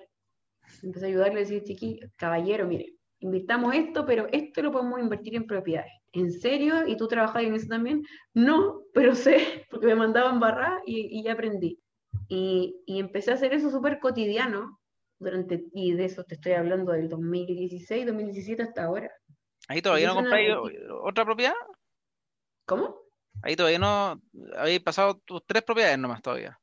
Empecé a ayudarle a decir, chiqui, caballero, mire, invirtamos esto, pero esto lo podemos invertir en propiedades. ¿En serio? ¿Y tú trabajas en eso también? No, pero sé, porque me mandaban barra y, y ya aprendí. Y, y, empecé a hacer eso súper cotidiano, durante, y de eso te estoy hablando del 2016, 2017 hasta ahora. ¿Ahí todavía no compráis otra propiedad? ¿Cómo? Ahí todavía no, habéis pasado tus tres propiedades nomás todavía.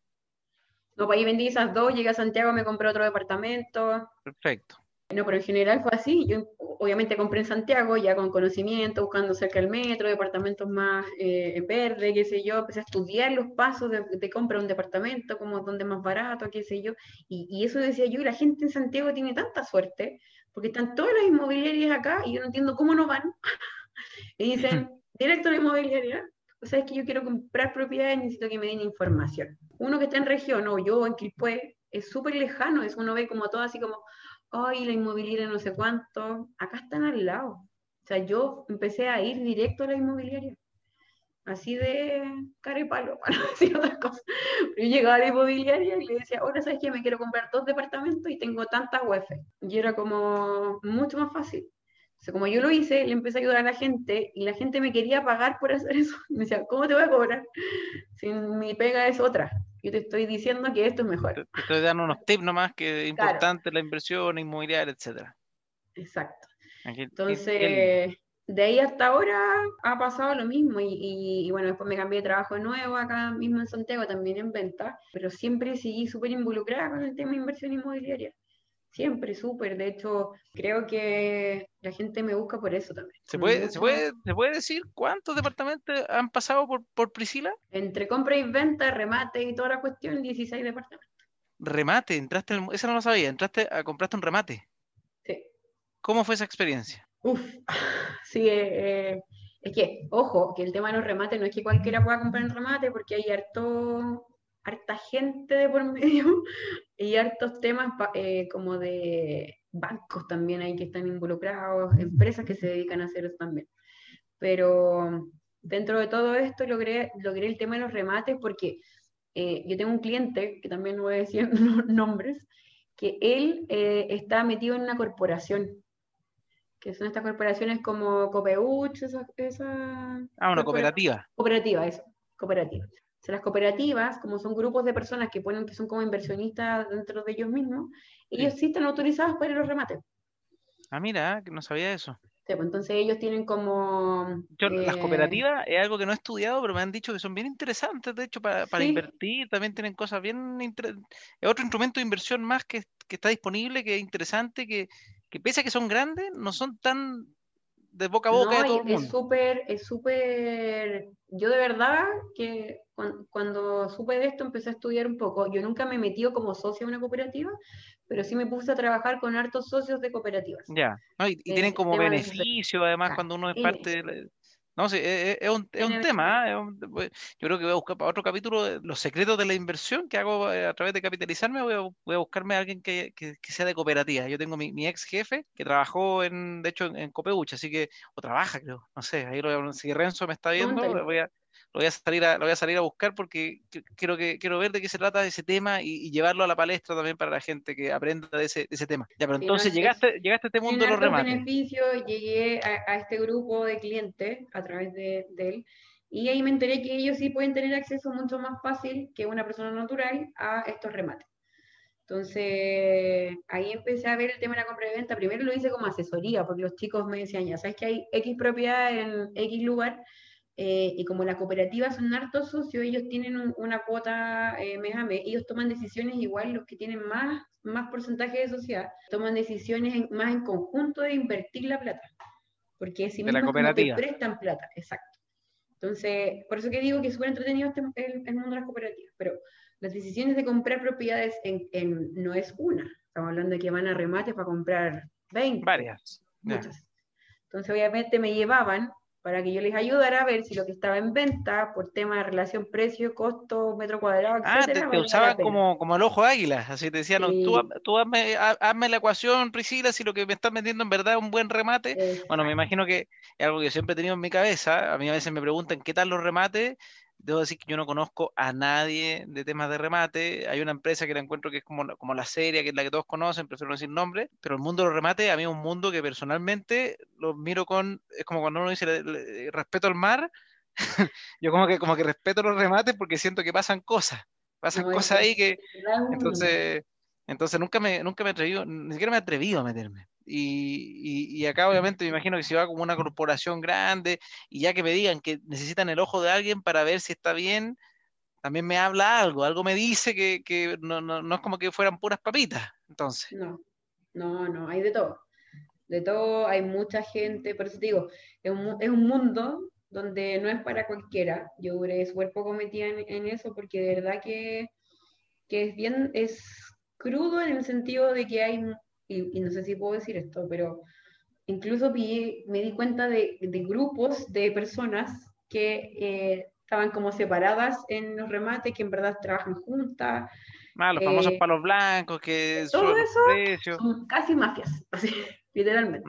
No, pues ahí vendí esas dos, llegué a Santiago, me compré otro departamento. Perfecto. No, pero en general fue así. Yo obviamente compré en Santiago, ya con conocimiento, buscando cerca del metro, departamentos más eh, verdes, qué sé yo. Empecé a estudiar los pasos de, compra de un departamento, como dónde es más barato, qué sé yo. Y, y, eso decía yo, y la gente en Santiago tiene tanta suerte, porque están todas las inmobiliarias acá y yo no entiendo cómo no van. [laughs] y dicen, [laughs] directo a la inmobiliaria, o sea, que yo quiero comprar propiedades, necesito que me den información. Uno que está en región, o yo en Quilpué, es súper lejano, es uno ve como todo así como, ay, la inmobiliaria no sé cuánto, acá están al lado. O sea, yo empecé a ir directo a la inmobiliaria, así de cara y palo, [laughs] para decir otras cosas. Yo llegaba a la inmobiliaria y le decía, ahora sabes que me quiero comprar dos departamentos y tengo tantas UEF. Y era como mucho más fácil. Sea, como yo lo hice, le empecé a ayudar a la gente y la gente me quería pagar por hacer [laughs] eso. Me decía, ¿cómo te voy a cobrar? Si mi pega es otra. Yo te estoy diciendo que esto es mejor. Te estoy dando unos tips nomás que es importante la inversión inmobiliaria, etcétera. Exacto. Entonces, de ahí hasta ahora ha pasado lo mismo y, bueno, después me cambié de trabajo de nuevo acá mismo en Santiago, también en venta, pero siempre seguí súper involucrada con el tema de inversión inmobiliaria. Siempre, súper. De hecho, creo que la gente me busca por eso también. ¿Se puede, ¿se puede, ¿se puede decir cuántos departamentos han pasado por, por Priscila? Entre compra y venta, remate y toda la cuestión, 16 departamentos. Remate, entraste, eso no lo sabía, entraste a compraste un remate. Sí. ¿Cómo fue esa experiencia? Uf, [laughs] sí, eh, eh, es que, ojo, que el tema de los remates no es que cualquiera pueda comprar un remate porque hay harto harta gente de por [laughs] medio y hartos temas eh, como de bancos también hay que están involucrados, empresas que se dedican a hacer eso también. pero dentro de todo esto logré, logré el tema de los remates porque eh, yo tengo un cliente, que también no voy a decir [laughs] nombres, que él eh, está metido en una corporación, que son estas corporaciones como Copeuch, esa, esa... Ah, una cooperativa. Cooperativa, eso, cooperativa. O sea, las cooperativas, como son grupos de personas que ponen que son como inversionistas dentro de ellos mismos, ellos sí están autorizados para los remates. Ah, mira, que no sabía eso. Sí, pues entonces ellos tienen como... las eh, cooperativas es algo que no he estudiado, pero me han dicho que son bien interesantes, de hecho, para, para invertir, también tienen cosas bien... Es otro instrumento de inversión más que, que, está disponible, que es interesante, que, que pese a que son grandes, no son tan de boca a boca de todo el mundo. Es súper, es súper, yo de verdad que cuando, supe de esto empecé a estudiar un poco. Yo nunca me he metido como socio en una cooperativa, pero sí me puse a trabajar con hartos socios de cooperativas. Ya, y, tienen como beneficio además cuando uno es parte de... No, sí, e, e, es, un, es un tema. ¿eh? yo creo que voy a buscar para otro capítulo los secretos de la inversión que hago eh, a través de capitalizarme. Voy a, voy a buscarme a alguien que, que, sea de cooperativa. Yo tengo mi, mi, ex jefe que trabajó, en, de hecho, en, en así que, o trabaja, creo. No sé, ahí lo, si Renzo me está viendo, voy a, lo voy a salir a, lo voy a, salir a buscar porque quiero, que, quiero ver de qué se trata ese tema y, llevarlo a la palestra también para la gente que aprenda de ese, ese tema. Ya, pero entonces llegaste, llegaste a este mundo de los remates. beneficio llegué a, este grupo de clientes a través de, de él y ahí me enteré que ellos sí pueden tener acceso mucho más fácil que una persona natural a estos remates. Entonces, ahí empecé a ver el tema de la compra y venta. Primero lo hice como asesoría, porque los chicos me decían, ya sabes que hay X propiedad en X lugar, eh, y como las cooperativas son hartos socios, ellos tienen una cuota eh, mes a mes, ellos toman decisiones igual los que tienen más, más porcentaje de sociedad, toman decisiones más en conjunto de invertir la plata, porque si mismo te prestan plata, exacto. Entonces, por eso que digo que es súper entretenido este, el, mundo de las cooperativas, pero las decisiones de comprar propiedades en, no es una, estamos hablando de que van a remates para comprar 20. Varias. Muchas. Entonces, obviamente me llevaban para que yo les ayudara a ver si lo que estaba en venta por tema de relación precio, costo, metro cuadrado, etc. Ah, te, usaban como, como el ojo águila, así te decían, tú, tú hazme, hazme, la ecuación, Priscila, si lo que me estás vendiendo en verdad es un buen remate. Bueno, me imagino que es algo que siempre he tenido en mi cabeza, a mí a veces me preguntan qué tal los remates, debo decir que yo no conozco a nadie de temas de remate. Hay una empresa que la encuentro que es como, como la serie, que es la que todos conocen, prefiero no decir nombre, pero el mundo de los remates a mí es un mundo que personalmente lo miro con, es como cuando uno dice respeto al mar, [laughs] yo como que, como que respeto los remates porque siento que pasan cosas, pasan cosas ahí que, entonces, entonces nunca me, nunca me he atrevido, ni siquiera me he atrevido a meterme. Y, y, acá obviamente me imagino que si va como una corporación grande y ya que me digan que necesitan el ojo de alguien para ver si está bien, también me habla algo, algo me dice que, que no, no, no, es como que fueran puras papitas, entonces. No, no, no, hay de todo. De todo, hay mucha gente, por eso te digo, es un, es un mundo donde no es para cualquiera. Yo duré súper poco metida en, en, eso porque de verdad que, que es bien, es crudo en el sentido de que hay y, no sé si puedo decir esto, pero incluso me di cuenta de, grupos de personas que eh, estaban como separadas en los remates, que en verdad trabajan juntas. Ah, los famosos eh, palos blancos, que todo eso son casi mafias, [laughs] así, literalmente.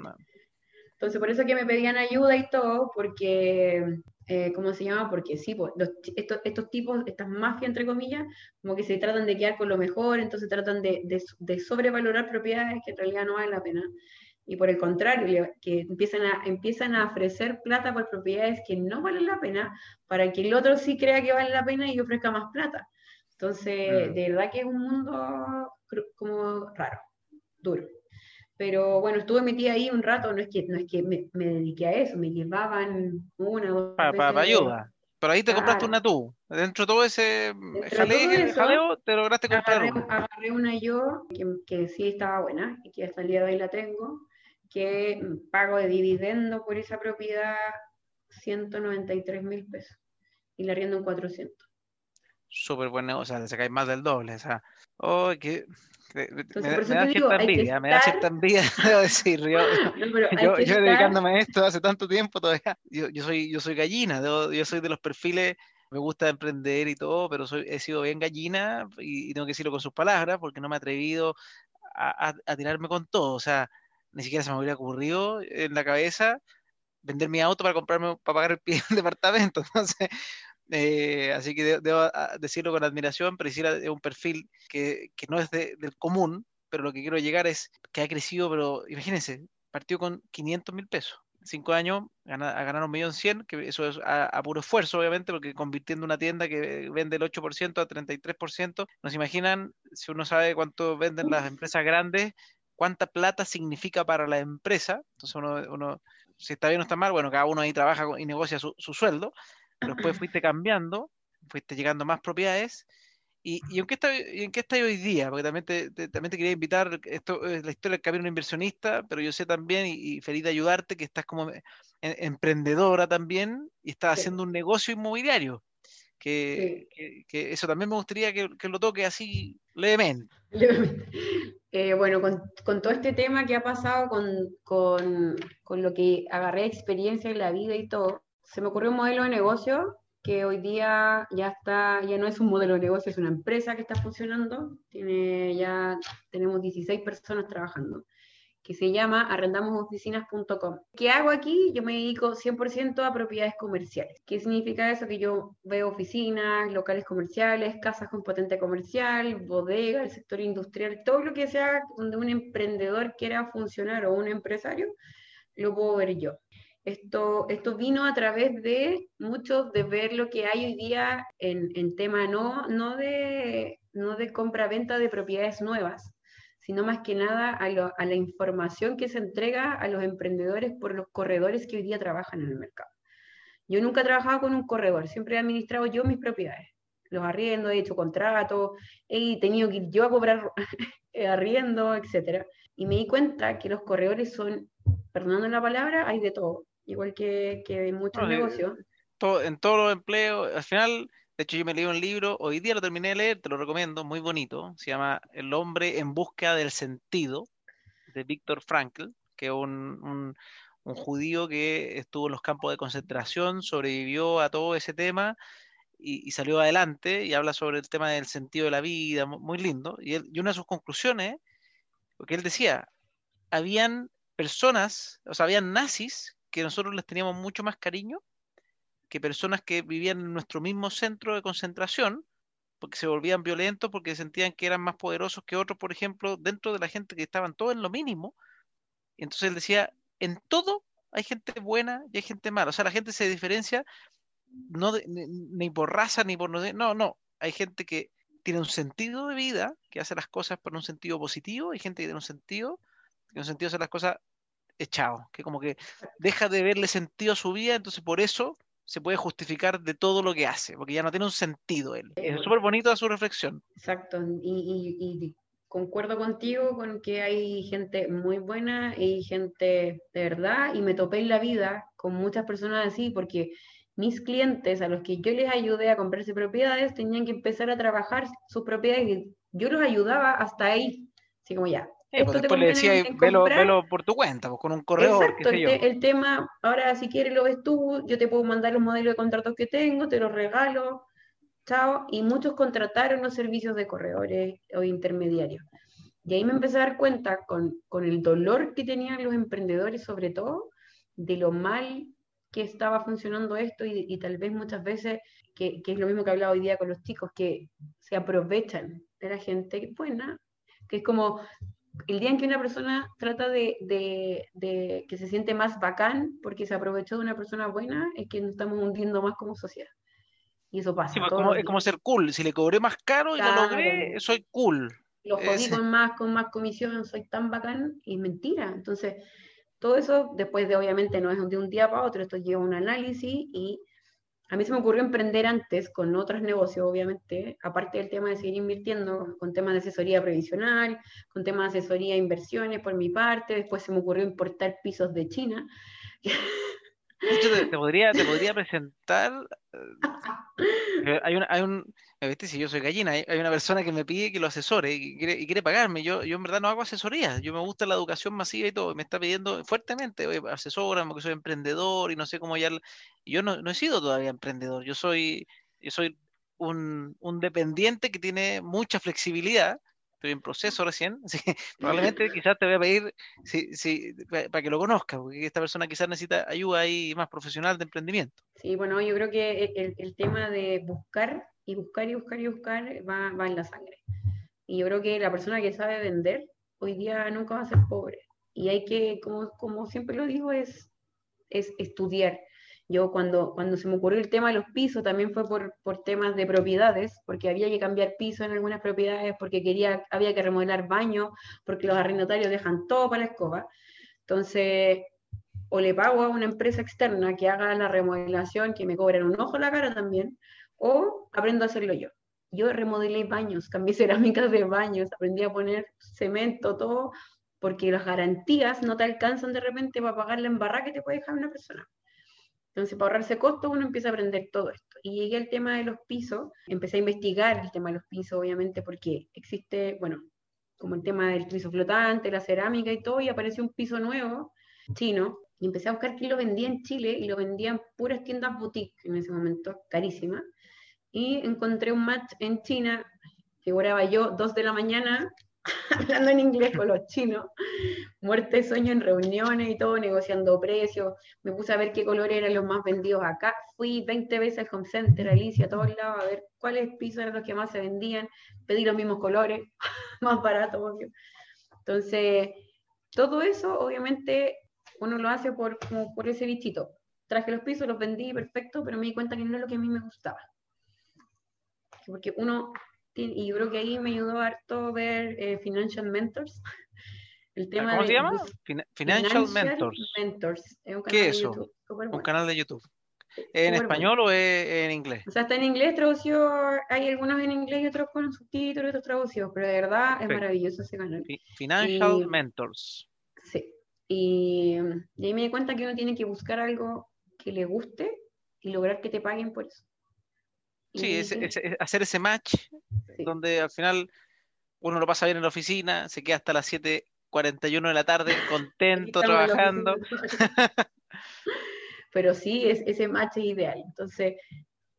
Entonces, por eso que me pedían ayuda y todo, porque eh, ¿cómo se llama? Porque sí, pues, estos, estos, tipos, estas mafias, entre comillas, como que se tratan de quedar con lo mejor, entonces tratan de, de, sobrevalorar propiedades que en realidad no valen la pena. Y por el contrario, que empiezan a, empiezan a ofrecer plata por propiedades que no valen la pena, para que el otro sí crea que vale la pena y ofrezca más plata. Entonces, mm. de verdad que es un mundo como raro, duro. Pero bueno, estuve metida ahí un rato, no es que, no es que me, me dediqué a eso, me llevaban una o dos para, para, ayuda. Pero ahí te compraste una tú. Dentro de todo ese jaleo, te lograste comprar una. Agarré una yo que, que, sí estaba buena y que hasta el día de hoy la tengo, que pago de dividendo por esa propiedad 193 mil pesos y la riendo en 400. Súper buen negocio, o sea, se cae más del doble. O sea, oh, que me, da cierta envidia, me da cierta envidia, [laughs] debo decir. Yo, [laughs] [laughs] yo, yo dedicándome a esto hace tanto tiempo todavía. Yo, yo, soy, yo soy gallina, yo, soy de los perfiles, me gusta emprender y todo, pero soy, he sido bien gallina y, tengo que decirlo con sus palabras porque no me he atrevido a, a, tirarme con todo. O sea, ni siquiera se me hubiera ocurrido en la cabeza vender mi auto para comprarme, para pagar el, departamento. Entonces, eh, así que debo ah, decirlo con admiración, Priscila es un perfil que, que no es del común, pero lo que quiero llegar es que ha crecido, pero imagínense, partió con 500 mil pesos. Cinco años a ganar un millón cien, que eso es a, puro esfuerzo, obviamente, porque convirtiendo una tienda que vende el 8% a 33%, nos imaginan, si uno sabe cuánto venden las empresas grandes, cuánta plata significa para la empresa. Entonces uno, uno si está bien o está mal, bueno, cada uno ahí trabaja y negocia su sueldo, pero después fuiste cambiando, fuiste llegando más propiedades ¿Y, en, qué está, en qué está hoy día? Porque también te, también te quería invitar, esto es la historia del camino inversionista, pero yo sé también, y, feliz de ayudarte, que estás como emprendedora también y estás haciendo un negocio inmobiliario. Que, que, eso también me gustaría que, que lo toque así levemente. [laughs] Eh, bueno, con, con, todo este tema que ha pasado, con, con, con lo que agarré experiencia en la vida y todo, se me ocurrió un modelo de negocio que hoy día ya está, ya no es un modelo de negocio, es una empresa que está funcionando, tiene ya tenemos 16 personas trabajando, que se llama arrendamosoficinas.com. ¿Qué hago aquí? Yo me dedico 100% a propiedades comerciales. ¿Qué significa eso? Que yo veo oficinas, locales comerciales, casas con potente comercial, bodega, el sector industrial, todo lo que sea donde un emprendedor quiera funcionar o un empresario, lo puedo ver yo. Esto, esto vino a través de mucho de ver lo que hay hoy día en, en tema no, no de, no de compra-venta de propiedades nuevas, sino más que nada a, a, la información que se entrega a los emprendedores por los corredores que hoy día trabajan en el mercado. Yo nunca he trabajado con un corredor, siempre he administrado yo mis propiedades. Los arriendo, he hecho contratos, he tenido que ir yo a cobrar [laughs] arriendo, etc. Y me di cuenta que los corredores son, perdonando la palabra, hay de todo igual que, que en muchos negocios. en todos los empleos, al final, de hecho yo me leí un libro, hoy día lo terminé de leer, te lo recomiendo, muy bonito, se llama El hombre en busca del sentido, de Víctor Frankl, que es un, un, judío que estuvo en los campos de concentración, sobrevivió a todo ese tema y, salió adelante y habla sobre el tema del sentido de la vida, muy, lindo. Y, y una de sus conclusiones, porque él decía, habían personas, o sea, habían nazis que nosotros les teníamos mucho más cariño que personas que vivían en nuestro mismo centro de concentración, porque se volvían violentos, porque sentían que eran más poderosos que otros, por ejemplo, dentro de la gente que estaban todos en lo mínimo. Entonces él decía, en todo hay gente buena y hay gente mala. O sea, la gente se diferencia no ni, por raza ni por... No, no, hay gente que tiene un sentido de vida, que hace las cosas por un sentido positivo, hay gente que tiene un sentido, que un sentido hace las cosas que como que deja de verle sentido a su vida, entonces por eso se puede justificar de todo lo que hace, porque ya no tiene un sentido él. Es súper bonito su reflexión. Exacto, y, concuerdo contigo con que hay gente muy buena y gente de verdad, y me topé en la vida con muchas personas así, porque mis clientes a los que yo les ayudé a comprarse propiedades tenían que empezar a trabajar sus propiedades y yo los ayudaba hasta ahí, así como ya, pues después le decía, velo, velo, por tu cuenta, pues, con un corredor. Exacto, el, tema, ahora si quieres lo ves tú, yo te puedo mandar los modelos de contratos que tengo, te los regalo, chao. Y muchos contrataron los servicios de corredores o intermediarios. Y ahí me empecé a dar cuenta con, con el dolor que tenían los emprendedores, sobre todo, de lo mal que estaba funcionando esto y, y tal vez muchas veces, que, que, es lo mismo que hablaba hoy día con los chicos, que se aprovechan de la gente buena, que es como, el día en que una persona trata de, que se siente más bacán porque se aprovechó de una persona buena, es que nos estamos hundiendo más como sociedad. Y eso pasa. Pues, es como ser cool. Si le cobré más caro y lo logré, soy cool. Lo jodí con más, con más comisión, soy tan bacán, y mentira. Entonces, todo eso, después de obviamente no es de un día para otro, esto lleva un análisis y a mí se me ocurrió emprender antes con otros negocios, obviamente, aparte del tema de seguir invirtiendo, con temas de asesoría previsional, con temas de asesoría e inversiones por mi parte, después se me ocurrió importar pisos de China. [laughs] te, podría, te podría presentar. Eh, hay un, hay un, ¿viste? Si yo soy gallina, hay, una persona que me pide que lo asesore y quiere, y quiere pagarme. Yo, yo en verdad no hago asesoría. Yo me gusta la educación masiva y todo. Me está pidiendo fuertemente, asesora, porque soy emprendedor y no sé cómo ya. Yo no, no he sido todavía emprendedor. Yo soy, yo soy un, un dependiente que tiene mucha flexibilidad estoy en proceso recién, [laughs] así que probablemente quizás te voy a pedir si, si, para que lo conozcas, porque esta persona quizás necesita ayuda ahí más profesional de emprendimiento. Sí, bueno, yo creo que el, el tema de buscar y buscar y buscar y buscar va, va en la sangre. Y yo creo que la persona que sabe vender hoy día nunca va a ser pobre. Y hay que, como, como siempre lo digo, es, es estudiar. Yo cuando, cuando se me ocurrió el tema de los pisos también fue por, por temas de propiedades, porque había que cambiar piso en algunas propiedades, porque quería, había que remodelar baños, porque los arrendatarios dejan todo para la escoba. Entonces, o le pago a una empresa externa que haga la remodelación, que me cobren un ojo la cara también, o aprendo a hacerlo yo. Yo remodelé baños, cambié cerámicas de baños, aprendí a poner cemento, todo, porque las garantías no te alcanzan de repente para pagar la embarrada que te puede dejar una persona. Entonces, para ahorrarse costos, uno empieza a aprender todo esto. Y llegué al tema de los pisos, empecé a investigar el tema de los pisos, obviamente, porque existe, bueno, como el tema del piso flotante, la cerámica y todo, y apareció un piso nuevo, chino, y empecé a buscar quién lo vendía en Chile, y lo vendían puras tiendas boutique en ese momento, carísimas. Y encontré un match en China, figuraba yo, dos de la mañana, [laughs] [laughs] hablando en inglés con los chinos, muerte sueño en reuniones y todo, negociando precios, me puse a ver qué colores eran los más vendidos acá, fui 20 veces al home center, Alicia, a todos lados, a ver cuáles pisos eran los que más se vendían, pedí los mismos colores, [laughs] más barato, obvio. Entonces, todo eso, obviamente, uno lo hace por, como por ese bichito. Traje los pisos, los vendí, perfecto, pero me di cuenta que no es lo que a mí me gustaba. Porque uno y yo creo que ahí me ayudó harto ver eh, Financial Mentors. [laughs] El tema ¿Cómo se llama? Financial, Mentors. ¿Qué es eso? un canal de YouTube. ¿En español o en inglés? O sea, está en inglés traducido, hay algunos en inglés y otros con subtítulos y otros traducidos, pero de verdad es maravilloso ese canal. Financial Mentors. Sí. Y, y ahí me di cuenta que uno tiene que buscar algo que le guste y lograr que te paguen por eso. Sí, hacer ese match donde al final uno lo pasa bien en la oficina, se queda hasta las 7.41 de la tarde [laughs] contento trabajando. [laughs] Pero sí, es, ese match es ideal. Entonces,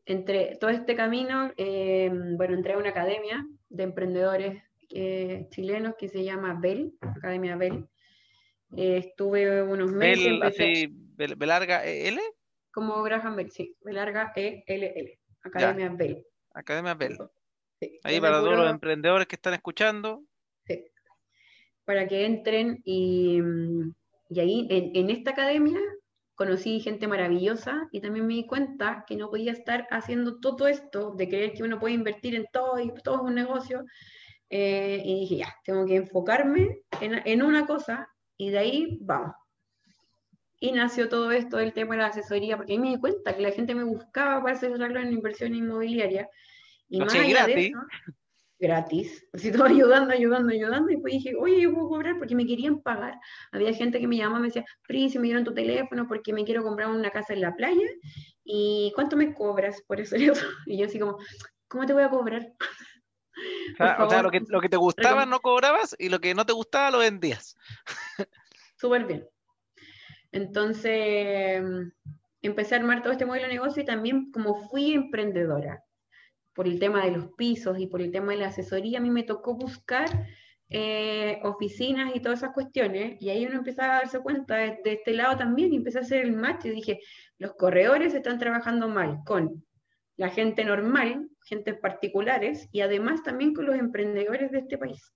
entre todo este camino, eh, bueno, entré a una academia de emprendedores eh, chilenos que se llama Bell, Academia Bell. Eh, estuve unos meses. Bell, así, Belarga L? Como Graham Bell, sí, Belarga E L L. Academia Bell. Academia Bell. Ahí para todos los emprendedores que están escuchando. Sí. Para que entren y, y ahí en, esta academia conocí gente maravillosa y también me di cuenta que no podía estar haciendo todo esto de creer que uno puede invertir en todo y todo es un negocio. Eh, y dije, ya, tengo que enfocarme en, en una cosa y de ahí vamos. Y nació todo esto del tema de la asesoría, porque ahí me di cuenta que la gente me buscaba para asesorarlo en inversión inmobiliaria. Y más allá gratis. de eso, gratis. Así todo ayudando, ayudando, ayudando. Y pues dije, oye, yo puedo cobrar porque me querían pagar. Había gente que me llamaba, me decía, Pri, me dieron tu teléfono porque me quiero comprar una casa en la playa. ¿Y cuánto me cobras por eso? [laughs] Y yo así como, ¿cómo te voy a cobrar? [laughs] o sea, lo, que, lo que te gustaba no cobrabas y lo que no te gustaba lo vendías. Súper bien. Entonces, empecé a armar todo este modelo de negocio y también como fui emprendedora por el tema de los pisos y por el tema de la asesoría, a mí me tocó buscar eh, oficinas y todas esas cuestiones, y ahí uno empezaba a darse cuenta de, este lado también, y empecé a hacer el match, y dije, los corredores están trabajando mal con la gente normal, gente particulares, y además también con los emprendedores de este país.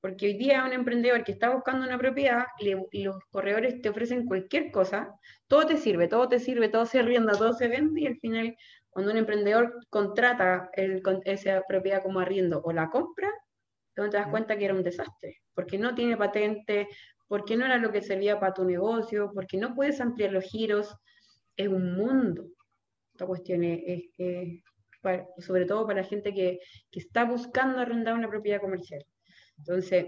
Porque hoy día un emprendedor que está buscando una propiedad los corredores te ofrecen cualquier cosa, todo te sirve, todo te sirve, todo se rienda, todo se vende y al final cuando un emprendedor contrata esa propiedad como arriendo o la compra, te das cuenta que era un desastre, porque no tiene patente, porque no era lo que servía para tu negocio, porque no puedes ampliar los giros, es un mundo. Esta cuestión es, sobre todo para la gente que, que está buscando arrendar una propiedad comercial. Entonces,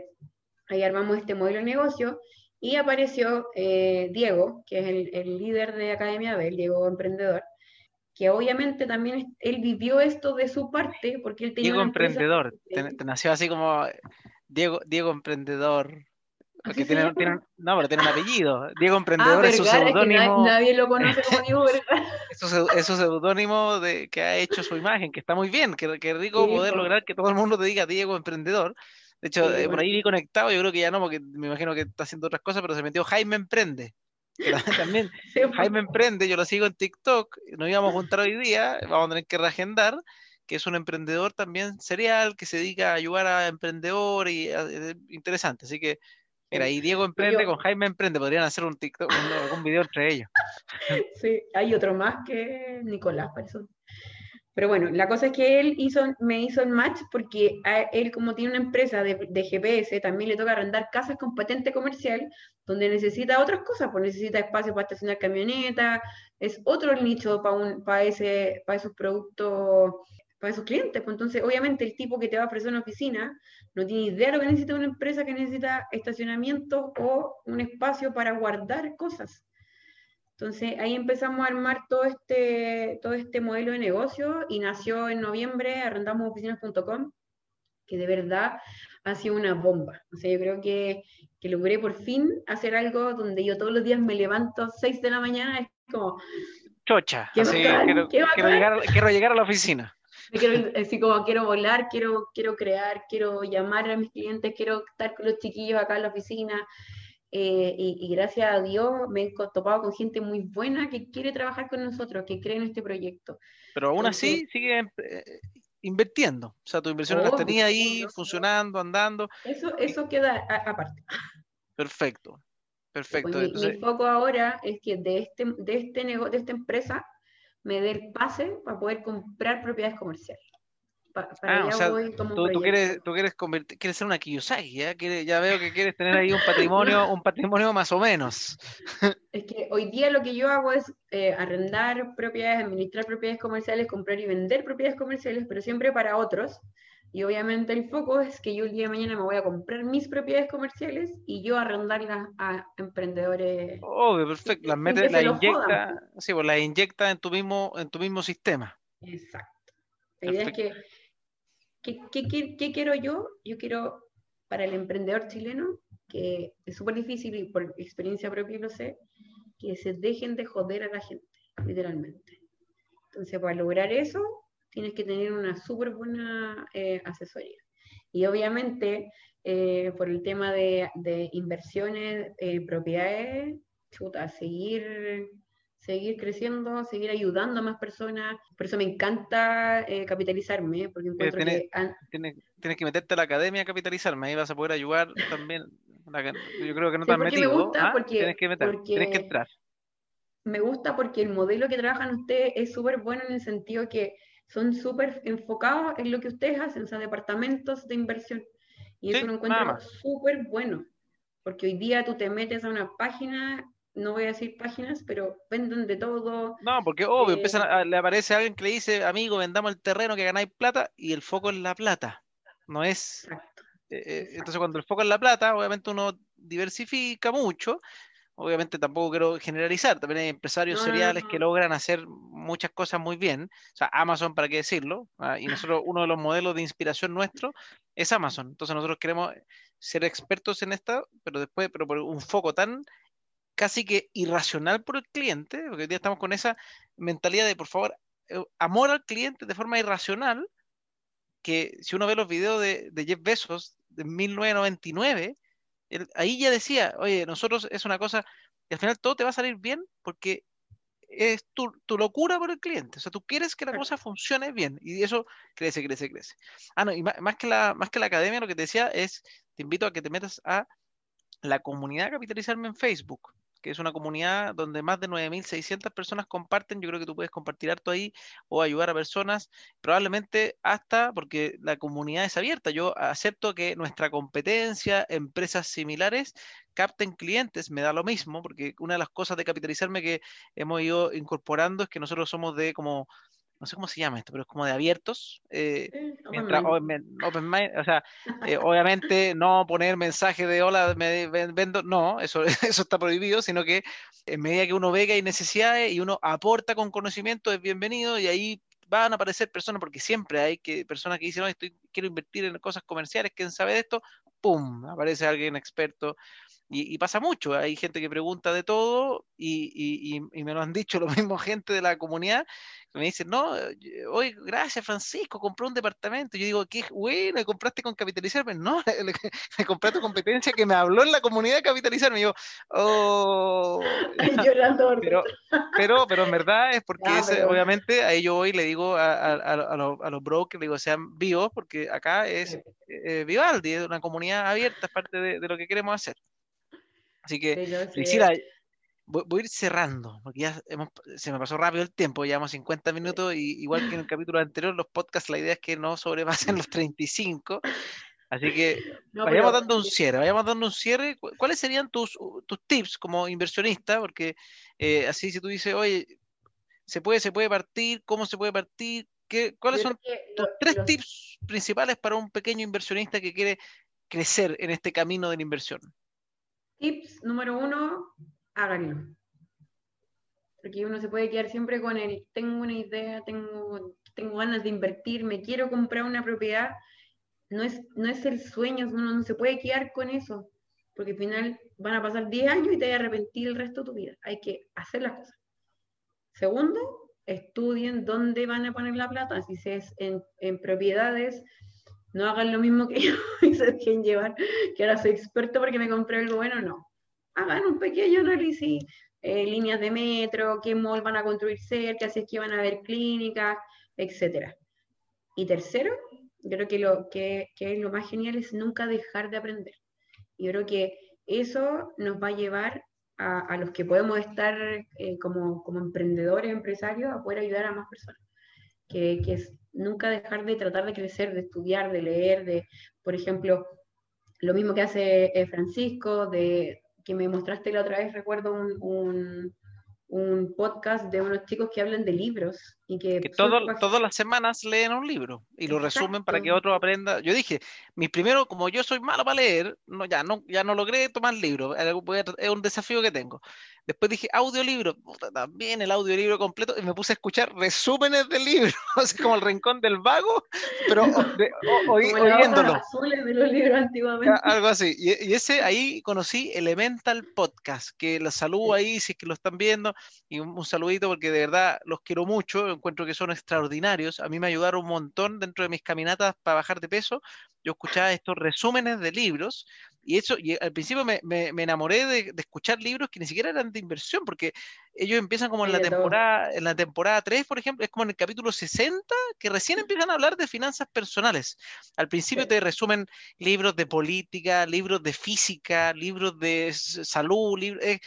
ahí armamos este modelo de negocio y apareció eh, Diego, que es el, líder de Academia Bell, Diego Emprendedor, que obviamente también él vivió esto de su parte, porque él tenía Diego Emprendedor, te, nació así como Diego, Diego Emprendedor. Porque tiene, no, pero tiene un apellido. Diego Emprendedor ah, es su seudónimo. nadie, lo conoce como Diego [laughs] Vergara. es su seudónimo que ha hecho su imagen, que está muy bien, que, que rico poder lograr que todo el mundo te diga Diego Emprendedor De hecho, Sí, eh, por ahí vi conectado, yo creo que ya no, porque me imagino que está haciendo otras cosas, pero se metió Jaime Emprende. [laughs] [laughs] también Sí, Jaime Emprende, yo lo sigo en TikTok, nos íbamos a juntar hoy día, vamos a tener que reagendar, que es un emprendedor también serial, que se dedica a ayudar a emprendedores y a- eh, interesante. Así que, mira, ahí Diego Emprende yo- con Jaime Emprende, podrían hacer un TikTok, un, algún video entre ellos. [laughs] Sí, hay otro más que Nicolás, parece. Pero bueno, la cosa es que él hizo, me hizo el match porque a él, como tiene una empresa de, de GPS, también le toca arrendar casas con patente comercial, donde necesita otras cosas, pues necesita espacio para estacionar camionetas, es otro nicho para ese, para esos productos, para esos clientes. Pues entonces, obviamente, el tipo que te va a ofrecer una oficina no tiene idea de lo que necesita una empresa que necesita estacionamiento o un espacio para guardar cosas. Entonces ahí empezamos a armar todo este, todo este modelo de negocio y nació en noviembre arrendamosoficinas.com, que de verdad ha sido una bomba. O sea, yo creo que, que logré por fin hacer algo donde yo todos los días me levanto a 6 de la mañana, es como, Chocha, así bacán, quiero, quiero llegar, quiero llegar a la oficina. quiero, así como quiero volar, quiero, quiero crear, quiero llamar a mis clientes, quiero estar con los chiquillos acá en la oficina. Eh, y, y gracias a Dios me he topado con gente muy buena que quiere trabajar con nosotros, que cree en este proyecto. Pero aún así sigue eh, invirtiendo. O sea, tus inversiones las Obvio, tenías ahí, funcionando, andando. Eso, eso queda aparte. Perfecto. Perfecto. Pues mi, mi foco ahora es que de, este, de, este nego- de esta empresa me dé el pase para poder comprar propiedades comerciales. Pa- para Ah, o allá sea, voy como tú, quieres, tú quieres convertir, quieres ser una Kiyosaki, ¿ya? Quieres- ya veo que quieres tener ahí un patrimonio, [laughs] un patrimonio más o menos. Es que hoy día lo que yo hago es eh, arrendar propiedades, administrar propiedades comerciales, comprar y vender propiedades comerciales, pero siempre para otros. Y obviamente el foco es que yo el día de mañana me voy a comprar mis propiedades comerciales y yo arrendarlas a emprendedores. Obvio, perfecto. Las metes, las inyecta, jodan, sí, pues las inyecta en tu mismo, en tu mismo sistema. Exacto. La idea es que, ¿qué, qué, qué- qué quiero yo? Yo quiero para el emprendedor chileno, que es súper difícil y por experiencia propia lo sé, que se dejen de joder a la gente, literalmente. Entonces, para lograr eso, tienes que tener una súper buena eh, asesoría. Y obviamente, eh, por el tema de, de inversiones, eh, propiedades, chuta, seguir, seguir creciendo, seguir ayudando a más personas. Por eso me encanta eh, capitalizarme, porque encuentro tiene- que Tienes, tienes que meterte a la academia a capitalizarme, ahí vas a poder ayudar también. La Yo creo que no Sí, te has porque me metido. ¿no? gusta, ¿Ah? porque- tienes que meter, tienes que porque- entrar. me gusta porque el modelo que trabajan ustedes es súper bueno en el sentido que son súper enfocados en lo que ustedes hacen, o sea, departamentos de inversión. Y eso lo encuentro súper bueno, porque hoy día tú te metes a una página, no voy a decir páginas, pero venden de todo. No, porque obvio, Eh, empiezan a- le aparece alguien que le dice, amigo, vendamos el terreno que ganáis plata, y el foco es la plata. No es. Exacto. eh, eh, exacto. entonces, cuando el foco es la plata, obviamente uno diversifica mucho. Obviamente tampoco quiero generalizar, también hay empresarios No, no, seriales que logran hacer muchas cosas muy bien. O sea, Amazon, para qué decirlo. ah, Y nosotros, [laughs] uno de los modelos de inspiración nuestro es Amazon. Entonces nosotros queremos ser expertos en esta, pero después, pero por un foco tan casi que irracional por el cliente, porque hoy día estamos con esa mentalidad de, por favor, eh, amor al cliente de forma irracional, que si uno ve los videos de, de Jeff Bezos de 1999, él- ahí ya decía, oye, nosotros es una cosa, y al final todo te va a salir bien porque es tu, tu locura por el cliente. O sea, tú quieres que la cosa funcione bien y eso crece, crece, crece. Ah, no, y más, más que la, más que la academia, lo que te decía es, te invito a que te metas a la comunidad Capitalizarme en Facebook, que es una comunidad donde más de 9.600 personas comparten. Yo creo que tú puedes compartir harto ahí o ayudar a personas, probablemente hasta porque la comunidad es abierta. Yo acepto que nuestra competencia, empresas similares, capten clientes, me da lo mismo, porque una de las cosas de capitalizarme que hemos ido incorporando es que nosotros somos de como, no sé cómo se llama esto, pero es como de abiertos. eh, open Mientras, mind. open, mind, o sea, eh, [laughs] obviamente no poner mensaje de hola, me ven- vendo, no, eso, [laughs] eso está prohibido, sino que en medida que uno ve que hay necesidades y uno aporta con conocimiento, es bienvenido y ahí van a aparecer personas, porque siempre hay que, personas que dicen, "Oye, estoy, quiero invertir en cosas comerciales, ¿quién sabe de esto? ¡Pum! Aparece alguien experto Y, pasa mucho, hay gente que pregunta de todo y, me lo han dicho [laughs] los mismos gente de la comunidad, que me dicen, no, hoy gracias Francisco, compró un departamento. Yo digo, qué bueno, compraste con capitalizarme. No, [laughs] me compré tu competencia que me habló en la comunidad de capitalizarme. Y yo, oh. [laughs] Pero, pero, pero en verdad es porque obviamente a ellos hoy le digo a, los, brokers, le digo, sean vivos, porque acá es eh, Vivaldi, es una comunidad abierta, es parte de lo que queremos hacer. Así que, Priscila, voy, a ir cerrando, porque ya se me pasó rápido el tiempo, llevamos 50 minutos y igual que en el capítulo anterior, los podcasts, la idea es que no sobrepasen los 35. Así que [laughs] vayamos dando un cierre, vayamos dando un cierre. ¿Cuáles serían tus, tus tips como inversionista? Porque eh, así si tú dices, oye, se puede, se puede partir, ¿cómo se puede partir? ¿Qué, ¿Cuáles son tus tres tips principales para un pequeño inversionista que quiere crecer en este camino de la inversión? Tips número uno, háganlo. Porque uno se puede quedar siempre con el, tengo una idea, tengo, tengo ganas de invertir, me quiero comprar una propiedad. No es, no es el sueño, uno no se puede quedar con eso, porque al final van a pasar 10 años y te vas a arrepentir el resto de tu vida. Hay que hacer las cosas. Segundo, estudien dónde van a poner la plata, si es en, en propiedades no hagan lo mismo que [laughs] yo y se dejen llevar, que ahora soy experto porque me compré algo bueno, no. Hagan un pequeño análisis, eh, líneas de metro, qué mall van a construir cerca, si es que van a haber clínicas, etc. Y tercero, yo creo que lo que, es lo más genial es nunca dejar de aprender. Yo creo que eso nos va a llevar a, los que podemos estar eh, como, como, emprendedores, empresarios, a poder ayudar a más personas. Que, es nunca dejar de tratar de crecer, de estudiar, de leer, de, por ejemplo, lo mismo que hace eh, Francisco, de que me mostraste la otra vez, recuerdo un, un podcast de unos chicos que hablan de libros y que, todas las semanas leen un libro y lo resumen para que otro aprenda. Yo dije, mi primero, como yo soy malo para leer, no, ya, no, ya no logré tomar libros, es un desafío que tengo. Después dije, audiolibro, también el audiolibro completo, y me puse a escuchar resúmenes del libro, así [laughs] como el rincón del vago, pero [laughs] oyéndolo. De los libros antiguamente. Algo así. Y, ese ahí conocí Elemental Podcast, que los saludo ahí si es que lo están viendo, y un, un saludito porque de verdad los quiero mucho encuentro que son extraordinarios. A mí me ayudaron un montón dentro de mis caminatas para bajar de peso. Yo escuchaba estos resúmenes de libros y eso, y al principio me, enamoré de, escuchar libros que ni siquiera eran de inversión, porque ellos empiezan como en la temporada, en la temporada 3, por ejemplo, es como en el capítulo 60, que recién empiezan a hablar de finanzas personales. Al principio te resumen libros de política, libros de física, libros de salud, libros, eh,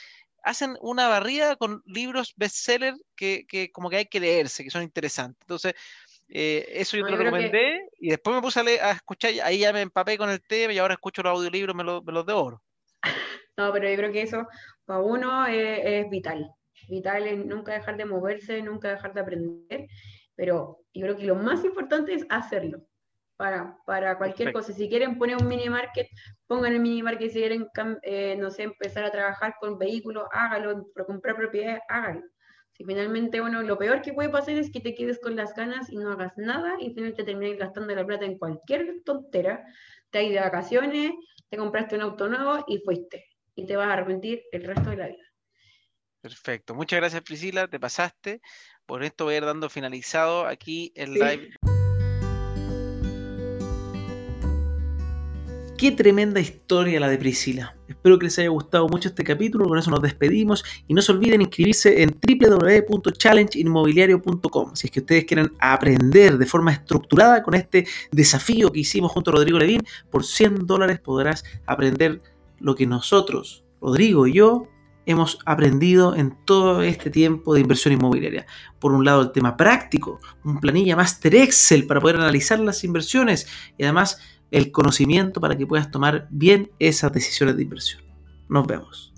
hacen una barrida con libros bestseller que, que como que hay que leerse, que son interesantes. Entonces, eh, eso yo te lo recomendé y después me puse a, leer, a, escuchar, ahí ya me empapé con el tema y ahora escucho los audiolibros, me, me los devoro. [laughs] No, pero yo creo que eso para uno es, vital. Vital es nunca dejar de moverse, nunca dejar de aprender, pero yo creo que lo más importante es hacerlo para, para cualquier cosa. Si quieren poner un mini market, pongan el mini market. Si quieren, eh, no sé, empezar a trabajar con vehículos, hágalo. Para comprar propiedades, hágalo. Si finalmente, bueno, lo peor que puede pasar es que te quedes con las ganas y no hagas nada y finalmente te termines gastando la plata en cualquier tontera. Te has ido de vacaciones, te compraste un auto nuevo y fuiste. Y te vas a arrepentir el resto de la vida. Perfecto. Muchas gracias, Priscila. Te pasaste. Por esto voy a ir dando finalizado aquí el live. Qué tremenda historia la de Priscila. Espero que les haya gustado mucho este capítulo. Con eso nos despedimos. Y no se olviden inscribirse en www.challengeinmobiliario.com si es que ustedes quieren aprender de forma estructurada con este desafío que hicimos junto a Rodrigo Levín. Por 100 dólares podrás aprender lo que nosotros, Rodrigo y yo, hemos aprendido en todo este tiempo de inversión inmobiliaria. Por un lado, el tema práctico, un planilla Master Excel para poder analizar las inversiones y además el conocimiento para que puedas tomar bien esas decisiones de inversión. Nos vemos.